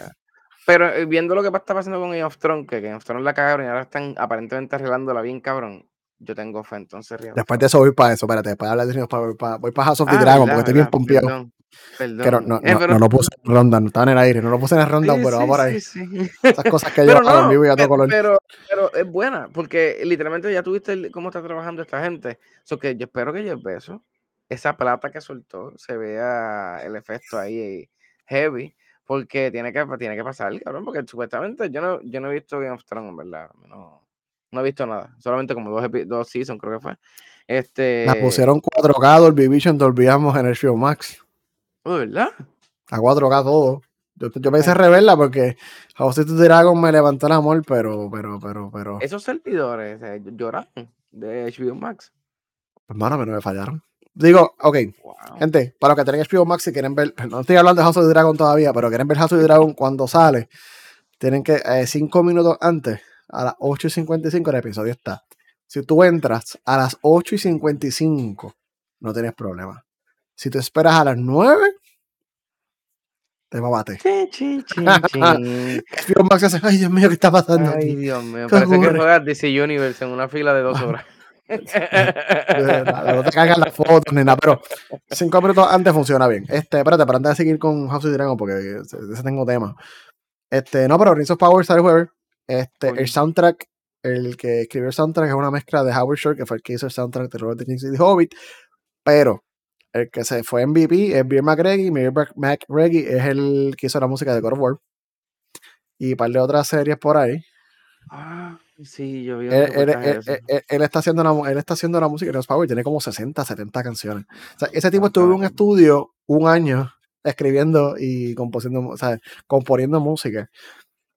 Pero eh, viendo lo que está pasando con Game of Thrones, que Game of Thrones la cagaron y ahora están aparentemente arreglándola bien, cabrón yo tengo fe, entonces. Después de eso voy para eso, espérate, después de hablar de voy para, voy para House of the ah, Dragon, porque estoy bien pompeado. Perdón, perdón. no, eh, no, no, lo puse en ronda, no estaba en el aire, no lo puse en ronda, pero va por ahí. Esas cosas que (laughs) yo en vivo y a todo color. Pero, pero es buena, porque literalmente ya tuviste cómo está trabajando esta gente. So que yo espero que el beso, esa plata que soltó, se vea el efecto ahí heavy, porque tiene que, tiene que pasar, cabrón, porque supuestamente yo no, yo no he visto Game of Thrones, en verdad. No, no he visto nada. Solamente como dos, dos seasons, creo que fue. Este... La pusieron 4K, Dolby Vision, Dolby Atmos en el Show Max. ¿Oh, ¿Verdad? A 4K todo. Yo, yo pensé reverla porque House of Dragon me levantó el amor, pero, pero, pero, pero. Esos servidores eh, lloraron de HBO Max. Hermano, no me fallaron. Digo, ok, gente, para los que tienen HBO Max, y quieren ver, no estoy hablando de House of the Dragon todavía, pero quieren ver House of the Dragon cuando sale, tienen que, eh, cinco minutos antes, a las 8 y 55 el episodio está. Si tú entras a las 8 y 55, no tienes problema. Si tú esperas a las 9, te va a bater. (laughs) Ay, Dios mío, ¿qué está pasando? Ay, Dios mío, parece que juegas DC Universe en una fila de dos (laughs) horas. (laughs) no te cargan las fotos ni nada, pero cinco minutos antes funciona bien. Este, espérate, para antes de seguir con House of Dragon, porque ese tengo tema. Este, no, pero Rings of Power sale jueves. Este, el soundtrack, el que escribió el soundtrack es una mezcla de Howard Shore, que fue el que hizo el soundtrack de Robert the y Hobbit, pero el que se fue MVP es Beer McReggie, Beer McReggie es el que hizo la música de God of War y un par de otras series por ahí. Ah, sí, yo vi. Él, está haciendo la, él está haciendo la música de Power, tiene como 60, 70 canciones. O sea, ese tipo estuvo en un estudio un año escribiendo y componiendo, o sea, componiendo música.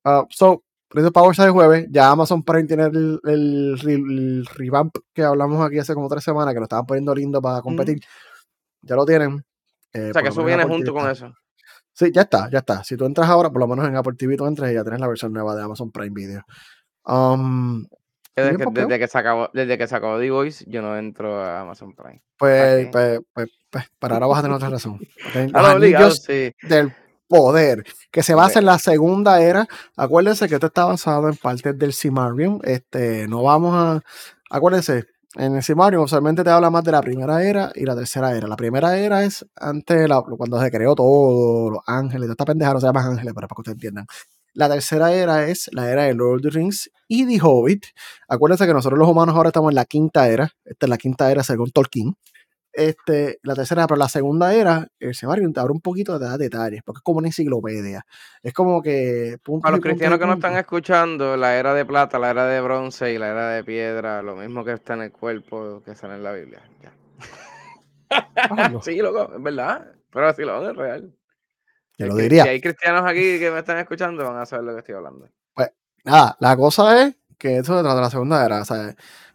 Uh, so, Prince of Power sale jueves. Ya Amazon Prime tiene el, el, revamp que hablamos aquí hace como tres semanas, que lo estaban poniendo lindo para competir. Ya lo tienen. Eh, o sea, que eso viene junto con eso. Sí, ya está, ya está. Si tú entras ahora, por lo menos en Apple TV, tú entras y ya tienes la versión nueva de Amazon Prime Video. Um, desde, que, desde, que, se acabó, desde que se acabó The Voice, yo no entro a Amazon Prime. Pues, pues, pues, pues, para ahora vas a tener otra razón. (laughs) Los anillos, del, poder, que se basa en la segunda era. Acuérdense que esto está basado en partes del Cimarium. Este, no vamos a. Acuérdense, en el Cimarium usualmente te habla más de la primera era y la tercera era. La primera era es antes, la, cuando se creó todo, los ángeles, esta pendeja no se llama ángeles, pero para que ustedes entiendan. La tercera era es la era de Lord of the Rings y The Hobbit. Acuérdense que nosotros los humanos ahora estamos en la quinta era. Esta es la quinta era según Tolkien. Este, la tercera, pero la segunda era, el Semario te abre un poquito de detalles, porque es como una enciclopedia. Es como que. a los cristianos que no están escuchando, la era de plata, la era de bronce y la era de piedra, lo mismo que está en el cuerpo que está en la Biblia. Ya. (laughs) sí, loco, es verdad. Pero así lo es real. Yo lo diría. Si hay cristianos aquí que me están escuchando, van a saber lo que estoy hablando. Pues nada, la cosa es que eso de la segunda era, o sea,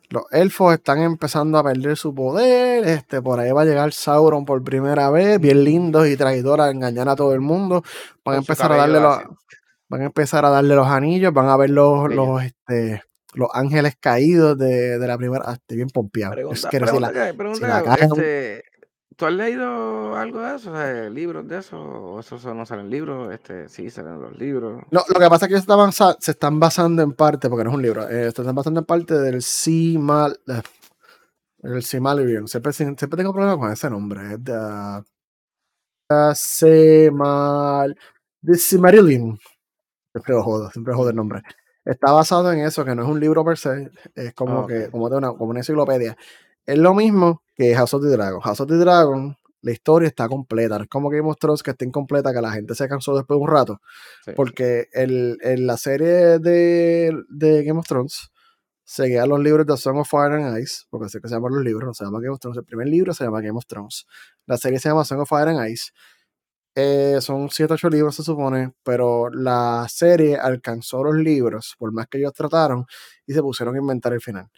los elfos están empezando a perder su poder. Este, por ahí va a llegar Sauron por primera vez, bien lindos y traidores a engañar a todo el mundo. Van a empezar a darle los, van a empezar a darle los anillos, van a ver los, los, este, los ángeles caídos de, de la primera. Ah, estoy bien pompeado. Pregunta, pregunta, este, ¿Tú has leído algo de eso? O sea, ¿Libros de eso? ¿O eso no salen libros? Este, sí, salen los libros. No, lo que pasa es que se están, basando en parte, porque no es un libro, eh, se están basando en parte del Simal. Eh, el. Siempre, siempre tengo problemas con ese nombre. Es de. Simal. The Simarillion. Siempre jodo, siempre jodo el nombre. Está basado en eso, que no es un libro per se, es como ah, que, como de una, como una enciclopedia. Es lo mismo que House of the Dragon. House of the Dragon, la historia está completa. es como Game of Thrones que está incompleta, que la gente se cansó después de un rato. Porque el, en la serie de, de, Game of Thrones seguía los libros de Song of Fire and Ice, porque así que se llaman los libros, no se llama Game of Thrones. El primer libro se llama Game of Thrones. La serie se llama Song of Fire and Ice. Eh, son 7 8 libros, se supone, pero la serie alcanzó los libros, por más que ellos trataron, y se pusieron a inventar el final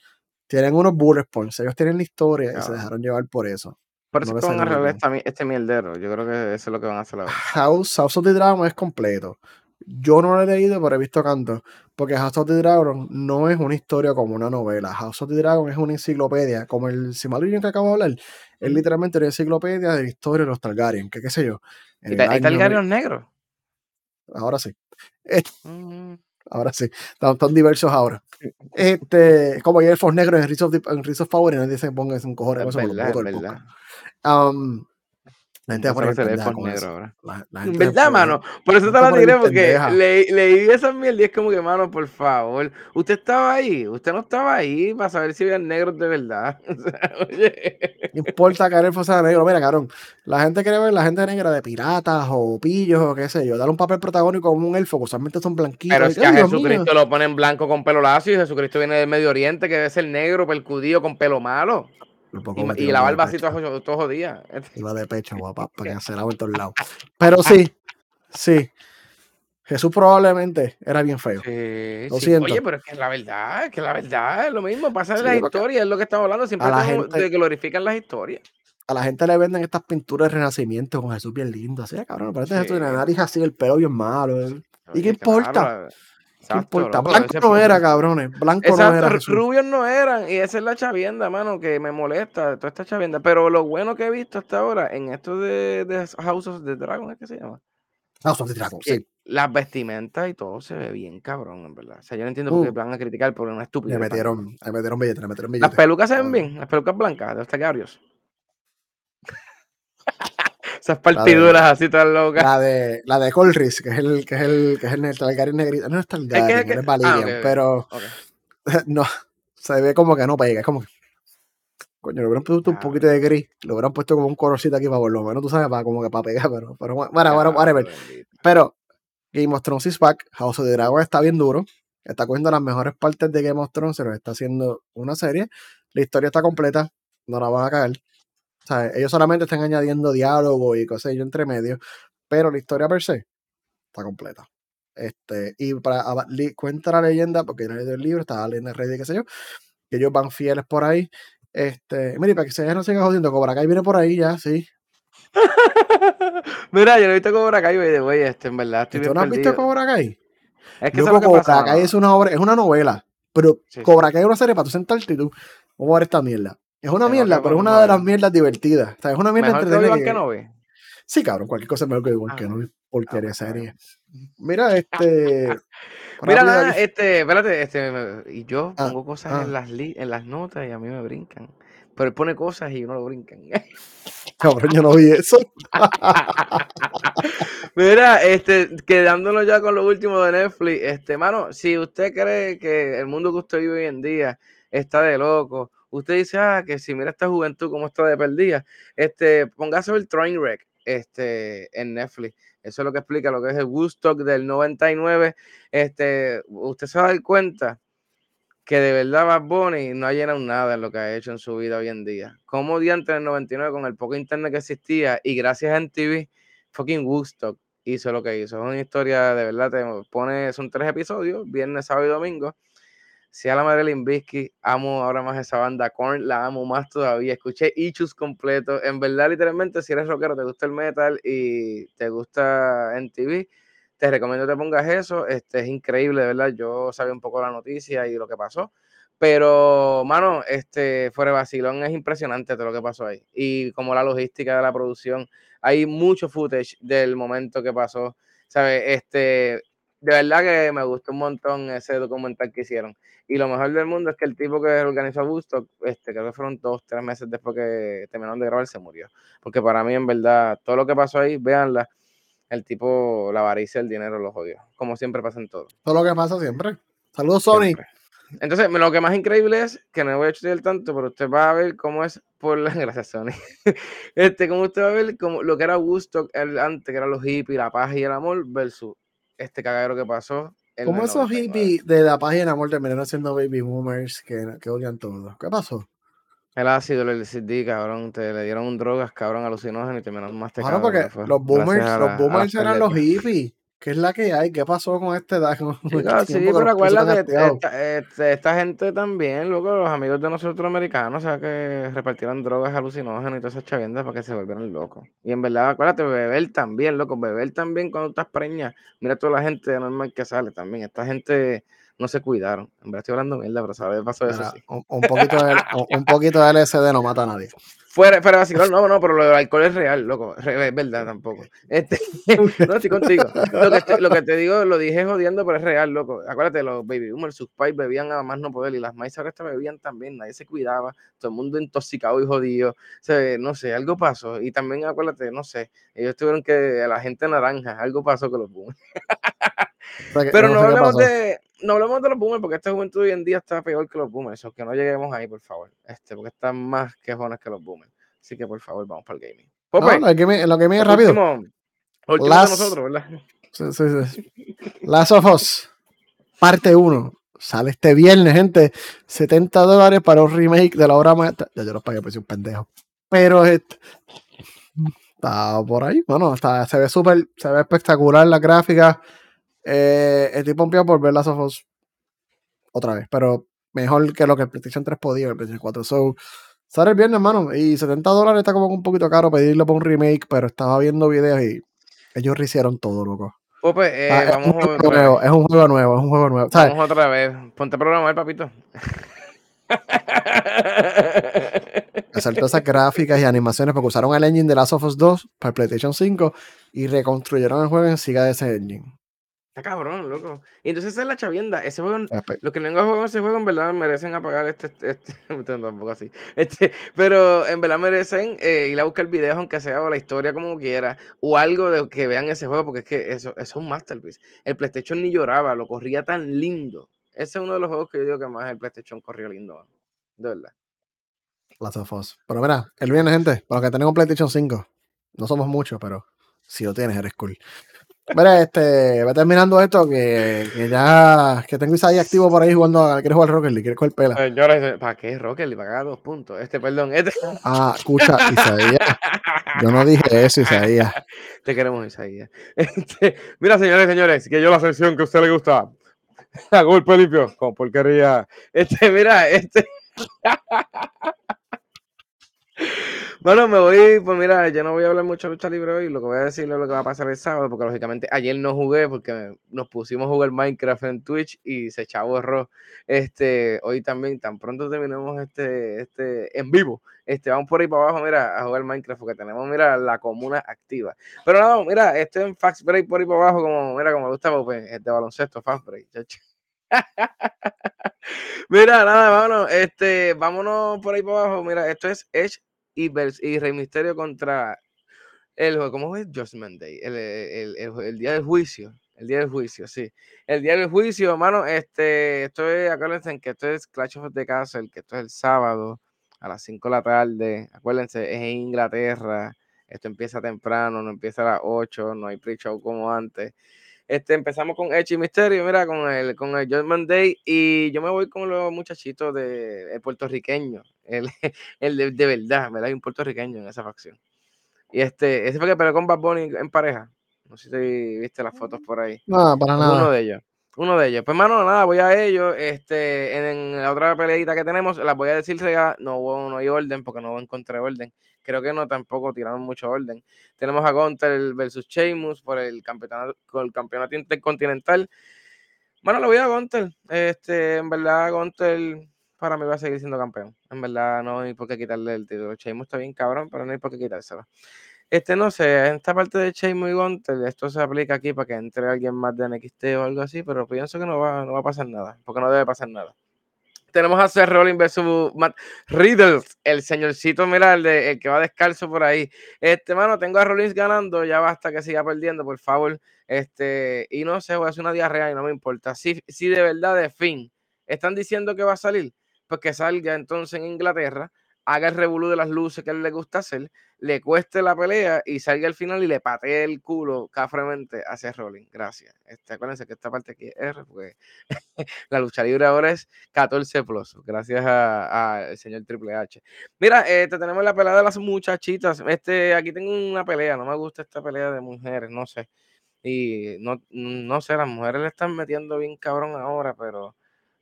tienen unos bullet points, ellos tienen la historia y se dejaron llevar por eso. Por eso van a arreglar este mierdero. Yo creo que eso es lo que van a hacer ahora. House, House of the Dragon es completo. Yo no lo he leído, pero he visto canto. Porque House of the Dragon no es una historia como una novela. House of the Dragon es una enciclopedia. Como el Silmarillion que acabo de hablar. Es literalmente una enciclopedia de la historia de los Targaryen. Que qué sé yo. ¿Hay Targaryen negros? Ahora sí. (laughs) Mm. Ahora sí. Están, diversos ahora. Este, como hay elfos negros en Rise of, en Rise of Power y nadie se ponga un cojones. Es verdad, es verdad. Um, la gente va a poner ahora. ¿Verdad, mano? Por eso te lo diré, porque leí, leí esa mierda y es como que, mano, por favor. Usted estaba ahí, usted no estaba ahí para saber si había negros de verdad. (laughs) oye. No importa que el elfo sea negro. Mira, carón, la gente quiere ver la gente negra de piratas o pillos o qué sé yo. Dale un papel protagónico como un elfo, que usualmente son blanquitos. Pero es que a Jesucristo lo ponen blanco con pelo lacio y Jesucristo viene del Medio Oriente, que debe ser negro, percudido, con pelo malo. Y, y, la barba así todos todo jodida. Iba de pecho, guapa, para que se la en todos lados. Pero sí, sí. Jesús probablemente era bien feo. Sí, Oye, pero es que la verdad, es que la verdad es lo mismo. Pasa de la historia, es lo que estamos hablando. Siempre la gente, de glorifican las historias. A la gente le venden estas pinturas de renacimiento con Jesús bien lindo. Así, cabrón, parece Jesús de la nariz así, el pelo bien malo. ¿Y qué importa? ¿Qué importa? Blanco no era, cabrones. Blanco no era. Rubios no eran. Y esa es la chavienda, mano, que me molesta. Toda esta chavienda. Pero lo bueno que he visto hasta ahora en esto de, de House of the Dragon, ¿es que se llama? House of the Dragon, sí. Las vestimentas y todo se ve bien cabrón, en verdad. O sea, yo no entiendo por qué uh. van a criticar por una estúpida. Le metieron, le metieron billetes, le metieron billetes. Las pelucas se ven bien, las pelucas blancas, de los tagarios. Esas partiduras así tan locas. La de, la de Colris, que es el, que es el, que es el Targaryen negrito. No es Targaryen, es, que, es, Valerian, ah, pero (laughs) no, se ve como que no pega. Es como que, coño, le hubieran puesto un poquito de gris, lo hubieran puesto como un colorcito aquí para por lo menos, tú sabes, para como que para pegar, pero, pero bueno, bueno, whatever. Pero Game of Thrones is back, House of the Dragon está bien duro, está cogiendo las mejores partes de Game of Thrones, se lo está haciendo una serie, la historia está completa, no la van a caer ellos solamente están añadiendo diálogo y cosas yo entre medio, pero la historia per se está completa. Este, y para cuenta la leyenda, porque yo no he leído el libro, estaba leyendo el rey de qué sé yo, que ellos van fieles por ahí. Este, mire, para que se no siga jodiendo, Cobra Kai viene por ahí ya, sí. (laughs) Mira, yo no he visto Cobra Kai, güey, este, en verdad. Estoy ¿Tú no has visto Cobra Kai? Es que Cobra Kai es una obra, es una novela, pero Cobra Kai es una serie para tú sentarte y tú, vamos a ver esta mierda. Es una mierda, pero es una de las mierdas divertidas. O sea, es una mierda entretenida. Que, que no ve. Sí, cabrón, cualquier cosa es mejor que igual, que no porquería serie. Mira, (laughs) este. Mira, nada, este, espérate, este, y yo Ah, pongo cosas ah. en las li- en las notas y a mí me brincan. Pero él pone cosas y no lo brincan. (laughs) Cabrón, yo no vi eso. (laughs) Mira, este, quedándonos ya con lo último de Netflix, este, mano, si usted cree que el mundo que usted vive hoy en día está de loco, usted dice, ah, que si mira esta juventud cómo está de perdida, este, póngase el Trainwreck, este, en Netflix. Eso es lo que explica lo que es el Woodstock del 99. Este, usted se va a dar cuenta que de verdad Bad Bunny no ha llenado nada en lo que ha hecho en su vida hoy en día. Como diante en el 99 con el poco internet que existía y gracias a MTV, fucking Woodstock hizo lo que hizo. Es una historia de verdad, te pone, son tres episodios, viernes, sábado y domingo. Si a la madre Limbisky, amo ahora más esa banda. Korn la amo más todavía. Escuché Ichus completo. En verdad, literalmente, si eres rockero, te gusta el metal y te gusta MTV, te recomiendo que te pongas eso. Este es increíble, verdad. Yo sabía un poco la noticia y lo que pasó. Pero, mano, este, fuera de vacilón es impresionante todo lo que pasó ahí. Y como la logística de la producción, hay mucho footage del momento que pasó. ¿Sabes? Este, de verdad que me gustó un montón ese documental que hicieron. Y lo mejor del mundo es que el tipo que organizó Woodstock, este, creo que fueron dos, tres meses después que terminaron de grabar, se murió. Porque para mí, en verdad, todo lo que pasó ahí, véanla, el tipo, la avaricia, el dinero los odió. Como siempre pasa en todo. Todo lo que pasa siempre. Saludos, Sony. Siempre. Entonces, lo que más increíble es que no voy a estudiar tanto, pero usted va a ver cómo es por la (laughs) gracias, Sony. Este, como usted va a ver como lo que era el, antes, que eran los hippies, la paz y el amor, versus este cagadero que pasó. en ¿Cómo el esos 99. hippies de la página amor terminaron siendo baby boomers que, que odian todo? ¿Qué pasó? El ácido, el LCD, cabrón, te le dieron drogas, cabrón, alucinógenas y terminaron más te Claro, porque los boomers, los boomers eran los hippies. ¿Qué es la que hay? ¿Qué pasó con este edad? Chicos, (laughs) sí, pero acuérdate, esta, esta, esta, gente también, loco, los amigos de nosotros americanos, o sea, que repartieron drogas alucinógenas y todas esas chaviendas para que se volvieran locos. Y en verdad, acuérdate, beber también, loco, beber también cuando estás preña. Mira toda la gente normal que sale también. Esta gente no se cuidaron. En verdad estoy hablando mierda, pero ¿sabes? Pasó eso Mira, sí. un, un, poquito de, (laughs) un, poquito de LSD no mata a nadie. Fuera, fuera vacilón, no, no, pero lo del alcohol es real, loco. Es verdad tampoco. Este, (laughs) no estoy contigo. Lo que, te, lo que, te, digo, lo dije jodiendo, pero es real, loco. Acuérdate, los baby boomers, sus pais bebían a más no poder y las maíz ahora bebían también, nadie se cuidaba, todo el mundo intoxicado y jodido. O sea, no sé, algo pasó. Y también acuérdate, no sé, ellos tuvieron que, la gente naranja, algo pasó con los boomers. O sea, que, pero no, no, sé hablemos de, no hablemos de los boomers, porque esta juventud hoy en día está peor que los boomers. O que no lleguemos ahí, por favor. Este, porque están más quejones que los boomers. Así que por favor, vamos para el gaming. Pope, no, lo que me, lo que me es rápido. Último, último Last, de nosotros, ¿verdad? Sí, sí, sí. Last of Us, parte 1. Sale este viernes, gente. 70 dólares para un remake de la obra maestra. Ya yo los pagué, pues un pendejo. Pero este, está por ahí. Bueno, está, se ve súper, se ve espectacular la gráfica. Eh, estoy pompeado por ver Last of Us otra vez, pero mejor que lo que el PlayStation 3 podía, el PlayStation 4. So, sale el viernes, hermano. Y 70 dólares está como un poquito caro pedirlo para un remake, pero estaba viendo videos y ellos rehicieron todo, loco. Ope, eh, ah, vamos es, un juego nuevo, es un juego nuevo, es un juego nuevo. ¿sabes? Vamos otra vez. Ponte a programar, papito. (laughs) Todas esas gráficas y animaciones porque usaron el engine de Last of Us 2 para el PlayStation 5 y reconstruyeron el juego en siga de ese engine. Está cabrón, loco. Y entonces esa es la chavienda. Ese juego, los que vengan a jugar ese juego en verdad merecen apagar este, este, este (laughs) tampoco así. Este, pero en verdad merecen eh, ir a buscar videos aunque sea o la historia como quiera o algo de que vean ese juego porque es que eso, eso es un masterpiece. El PlayStation ni lloraba, lo corría tan lindo. Ese es uno de los juegos que yo digo que más el PlayStation corrió lindo, de verdad. Last of Us. Pero mira, el viernes, gente, para los que tenemos PlayStation 5, no somos muchos, pero si lo tienes, eres cool. Mira, este, va terminando esto que, que ya que tengo Isaías activo por ahí jugando a ¿quieres jugar Rocket League? ¿Quieres jugar pela? Señores, ¿para qué Rocket League? Para dos puntos. Este, perdón. Este. Ah, escucha, Isaías. Yo no dije eso, Isaías. Te queremos, Isaías. Este, mira, señores, señores, que yo la sección que a usted le gusta. A golpe limpio, con porquería. Este, mira, este. (laughs) Bueno, me voy, pues mira, yo no voy a hablar mucho de lucha libre hoy, lo que voy a decir es lo que va a pasar el sábado, porque lógicamente ayer no jugué porque nos pusimos a jugar Minecraft en Twitch y se echaba error. Este, hoy también, tan pronto terminemos este, este en vivo, este, vamos por ahí para abajo, mira, a jugar Minecraft, porque tenemos, mira, la comuna activa. Pero no, mira, estoy en Fax Break por ahí para abajo, como, mira, como me gusta, pues, este baloncesto, Fax Break, (laughs) Mira, nada, vámonos, este, vámonos por ahí para abajo. Mira, esto es Edge y, y Rey Misterio contra el ¿cómo es Judgment Day? El, el, el, día del juicio. El día del juicio, sí. El día del juicio, hermano, este, esto es, acuérdense que esto es Clash of the Castle, que esto es el sábado a las 5 de la tarde. Acuérdense, es en Inglaterra. Esto empieza temprano, no empieza a las 8, no hay pre-show como antes. Este, empezamos con Edge y Misterio, mira, con el, con el Judgment Day. Y yo me voy con los muchachitos de, el puertorriqueño, el, (laughs) el de, de, verdad, ¿verdad? Hay un puertorriqueño en esa facción. Y este, ese fue que peleó con Bad Bunny en pareja. No sé si viste las fotos por ahí. No, para nada. Uno de ellos. Uno de ellos. Pues, mano, nada, voy a ellos. Este, en, la otra peleita que tenemos, las voy a decir ya, no, no hay orden porque no encontré orden. Creo que no tampoco tiraron mucho orden. Tenemos a Gunter versus Sheamus por el campeonato, el campeonato intercontinental. Bueno, lo voy a Gunter. Este, en verdad, Gunter para mí va a seguir siendo campeón. En verdad, no hay por qué quitarle el título. Sheamus está bien cabrón, pero no hay por qué quitárselo. Este, no sé, en esta parte de Sheamus y Gunter, esto se aplica aquí para que entre alguien más de NXT o algo así, pero pienso que no va, no va a pasar nada, porque no debe pasar nada. Tenemos a Seth Rollins versus Matt Riddle, el señorcito, mira, el, de, el que va descalzo por ahí. Este, mano, tengo a Rollins ganando, ya basta que siga perdiendo, por favor. Este, y no sé, voy a hacer una diarrea y no me importa. Si, si de verdad, de fin, están diciendo que va a salir, pues que salga entonces en Inglaterra, haga el revolú de las luces que a él le gusta hacer, le cueste la pelea y salga al final y le patee el culo cafremente hacia Rolling. Gracias. Este, acuérdense que esta parte aquí es R, porque (laughs) la lucha libre ahora es 14 plus, gracias al señor Triple H. Mira, este, tenemos la pelea de las muchachitas. Este, aquí tengo una pelea, no me gusta esta pelea de mujeres, no sé. Y no, no sé, las mujeres le están metiendo bien cabrón ahora, pero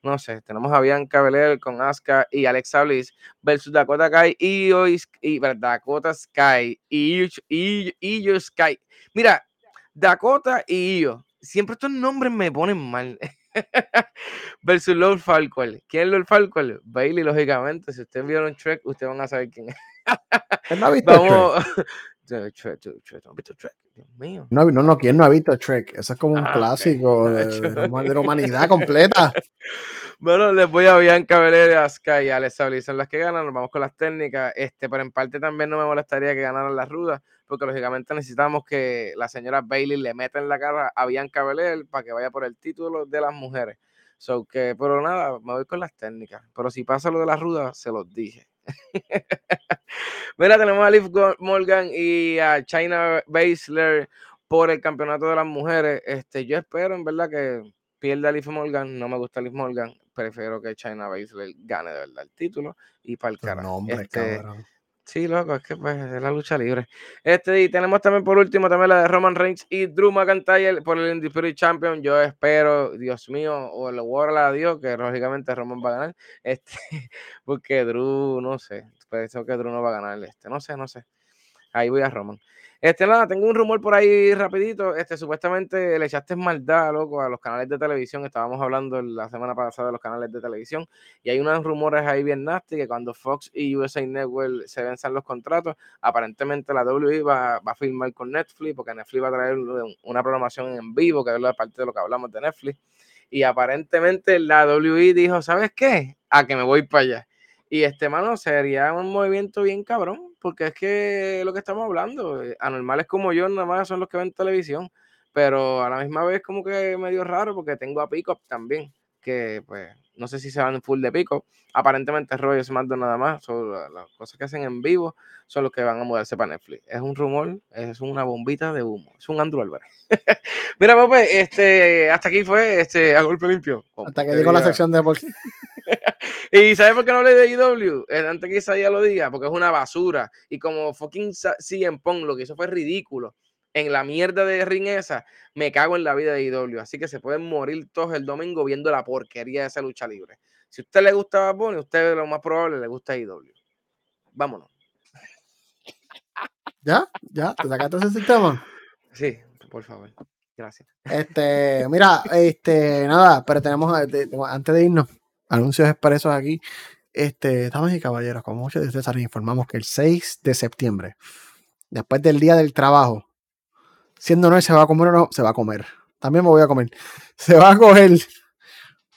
no sé, tenemos a Bianca Belair con Asuka y Alexa Bliss versus Dakota Kai y, y Dakota Sky y Io Sky. Mira, Dakota y Io, siempre estos nombres me ponen mal. (laughs) versus Lord Falcon. ¿Quién es Lord Falcon? Bailey, lógicamente. Si ustedes vieron Trek, ustedes van a saber quién es. no Vamos... Trek? (laughs) ¿No visto Trek? Dios mío. No, no, no, ¿quién no ha visto Trek? Eso es como un ah, clásico (laughs) de, de, la humanidad completa. (laughs) Bueno, les voy a Bianca Sky y a Alexa son las que ganan. Nos vamos con las técnicas. Este, pero en parte también no me molestaría que ganaran las rudas, porque lógicamente necesitamos que la señora Bailey le meta en la cara a Bianca Belair para que vaya por el título de las mujeres. So que, pero nada, me voy con las técnicas. Pero si pasa lo de las rudas, se los dije. (laughs) Mira, tenemos a Liv Morgan y a China Baszler por el campeonato de las mujeres. Este, yo espero en verdad que pierda Liv Morgan. No me gusta Liv Morgan prefiero que China Baszler gane de verdad el título y para el cara. este, sí, loco, es que pues, es la lucha libre. Este, y tenemos también por último también la de Roman Reigns y Drew McIntyre por el Undisputed Champion. Yo espero, Dios mío, o el World a Dios, que lógicamente Roman va a ganar. (laughs) Este, porque Drew, no sé, pensó que Drew no va a ganar este, no sé, no sé. Ahí voy a Roman. Este, nada, tengo un rumor por ahí rapidito. Este, supuestamente le echaste maldad, loco, a los canales de televisión. Estábamos hablando la semana pasada de los canales de televisión. Y hay unos rumores ahí bien nasty que cuando Fox y USA Network se venzan los contratos, aparentemente la WWE va, va a firmar con Netflix, porque Netflix va a traer una programación en vivo, que es la parte de lo que hablamos de Netflix. Y aparentemente la WWE dijo, ¿sabes qué? A que me voy para allá. Y este, mano, sería un movimiento bien cabrón, porque es que lo que estamos hablando, eh, anormales como yo nada más son los que ven televisión, pero a la misma vez como que medio raro porque tengo a Pickup también, que pues no sé si se van full de Pickup, aparentemente Roy SmackDown nada más, son las cosas que hacen en vivo son los que van a mudarse para Netflix. Es un rumor, es una bombita de humo, es un Andrew Álvarez. (laughs) Mira, Pope, este, hasta aquí fue este, a golpe limpio. Hasta que llegó la sección de (laughs) y ¿sabes por qué no hablé de IW? Eh, antes que Isaías lo diga, porque es una basura. Y como fucking CM Pong lo que hizo fue ridículo. En la mierda de ring esa, me cago en la vida de IW. Así que se pueden morir todos el domingo viendo la porquería de esa lucha libre. Si a usted le gusta Bad usted lo más probable le gusta IW. Vámonos. ¿Ya? ¿Ya? ¿Te sacaste ese sistema? Sí, por favor. Gracias. Este, mira, este, nada, pero tenemos, antes de irnos, anuncios expresos aquí. Este, damas y caballeros, como muchos de ustedes informamos que el 6 de septiembre, después del día del trabajo, siendo no se va a comer o no, se va a comer. También me voy a comer. (laughs) Se va a coger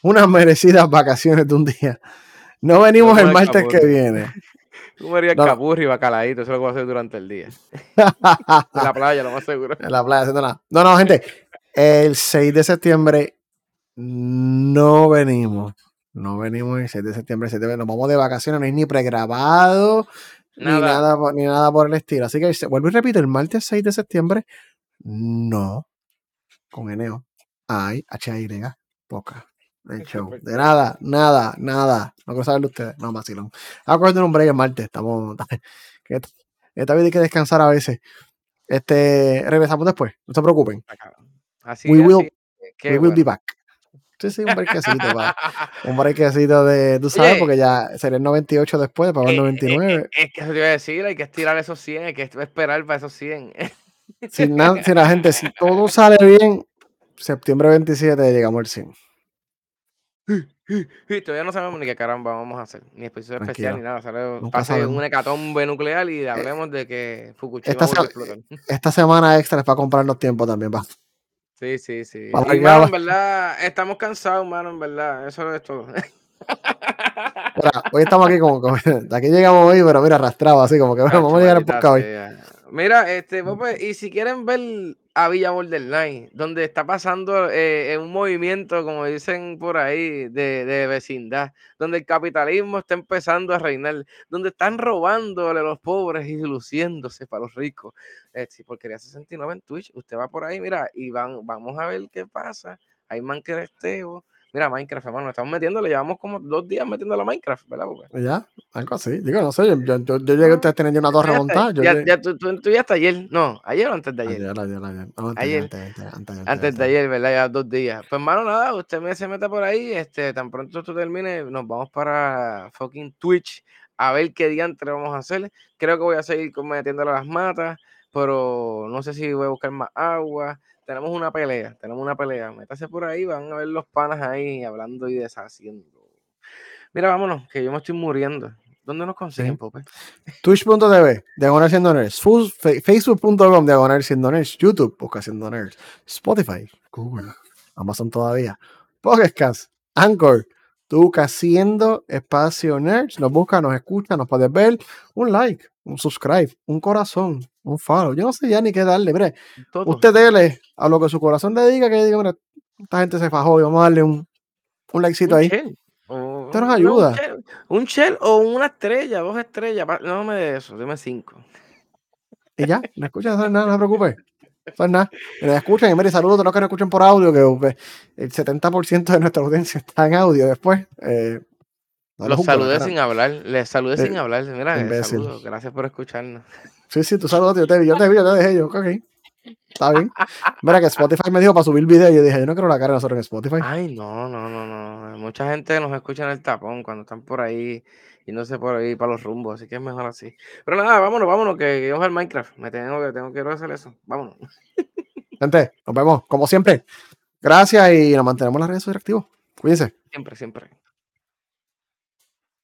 unas merecidas vacaciones de un día. No venimos el martes que viene. (laughs) Tú me harías no. y bacaladito, eso lo voy a hacer durante el día. (laughs) en la playa, lo más seguro. En la playa, haciendo nada. No, no, gente. El 6 de septiembre no venimos. No venimos el 6 de septiembre, 7 de Nos vamos de vacaciones, no hay ni pregrabado, ni nada, ni nada por el estilo. Así que vuelvo y repito, el martes 6 de septiembre, no. Con Eneo. Hay H-Y, poca. De (laughs) show. De nada, nada, nada. No quiero saberlo ustedes. No, vacilón. Vamos a coger un break el martes. Estamos. (laughs) Esta vez hay que descansar a veces. Este, regresamos después. No se preocupen. Así, we will, we will be back. Sí, sí, un breakcito, pa. (laughs) un breakcito de, tú sabes, porque ya sería el 98 después, para el 99. Eh, es, que eso te iba a decir, hay que estirar esos 100, hay que esperar para esos 100. si, nada, (laughs) si la gente, si todo sale bien, septiembre 27 llegamos al 100. Y todavía no sabemos ni qué caramba vamos a hacer, ni episodio especial ni nada. Sale, pase un hecatombe nuclear y eh, hablemos de que Fukushima esta, esta semana extra es para comprarnos tiempo también, va. Sí, sí, sí. en verdad, estamos cansados, mano, en verdad. Eso es todo. hoy estamos aquí como, (laughs) de aquí llegamos hoy, pero mira, arrastrado así, como que bueno, vamos a llegar a poco hoy. Mira, este, y si quieren ver a Villa Borderline, donde está pasando eh, un movimiento, como dicen por ahí, de, de, vecindad, donde el capitalismo está empezando a reinar, donde están robándole a los pobres y luciéndose para los ricos. Eh, si por quería 69 en Twitch, usted va por ahí, mira, y van, vamos a ver qué pasa. Hay manqueresteo, Mira, Minecraft, hermano, estamos metiendo, le llevamos como dos días metiendo la Minecraft, ¿verdad? Ya, algo así. Digo, no sé, yo, yo, yo, llegué a teniendo una torre montada. Ya, ya, tú, tú, ya hasta ayer, no, ayer o antes de ayer. Ayer, ayer, ayer. ayer. Antes, antes, antes, de ayer, ¿verdad? Ya dos días. Pues, hermano, nada, usted me se mete por ahí, este, tan pronto esto termine, nos vamos para fucking Twitch a ver qué diantre vamos a hacer. Creo que voy a seguir metiéndole las matas, pero no sé si voy a buscar más agua tenemos una pelea, tenemos una pelea. Métase por ahí, van a ver los panas ahí hablando y deshaciendo. Mira, vámonos, que yo me estoy muriendo. ¿Dónde nos consiguen, Pope? Twitch.tv, Diagonal Siendo Nerds, Facebook.com, Diagonal Siendo Nerds, YouTube, Busca Siendo Nerds, Spotify, Google, Amazon todavía, Podcast, Anchor, Tú haciendo espacio nerds, nos busca, nos escucha, nos puedes ver, un like, un subscribe, un corazón, un follow. Yo no sé ya ni qué darle, mire. Usted dele a lo que su corazón le diga, que diga, mira, esta gente se fajó y vamos a darle un, un likecito ahí. Esto nos ayuda. un, shell, o una estrella, dos estrellas. No me de eso, dime cinco. Y ya, me escucha, no, no se preocupe. Pues nada, me escuchen y mire, saludos a los que no escuchen por audio, que pues, el 70% de nuestra audiencia está en audio después. Eh, los saludé sin hablar, les saludé sin hablar. Mira, eh, saludos, gracias por escucharnos. Sí, sí, tú saludos, yo te vi, yo te vi, yo te dejé yo, ok. Está bien. Mira que Spotify me dijo para subir video y yo dije, yo no quiero la cara de nosotros en Spotify. Ay, no, no, no, no. Mucha gente nos escucha en el tapón cuando están por ahí y no sé por ahí para los rumbos, así que es mejor así. Pero nada, vámonos, vámonos, que, vamos al Minecraft. Me tengo que, tengo que hacer eso. Vámonos. Gente, nos vemos, como siempre. Gracias y nos mantenemos en las redes sociales activos. Cuídense. Siempre, siempre.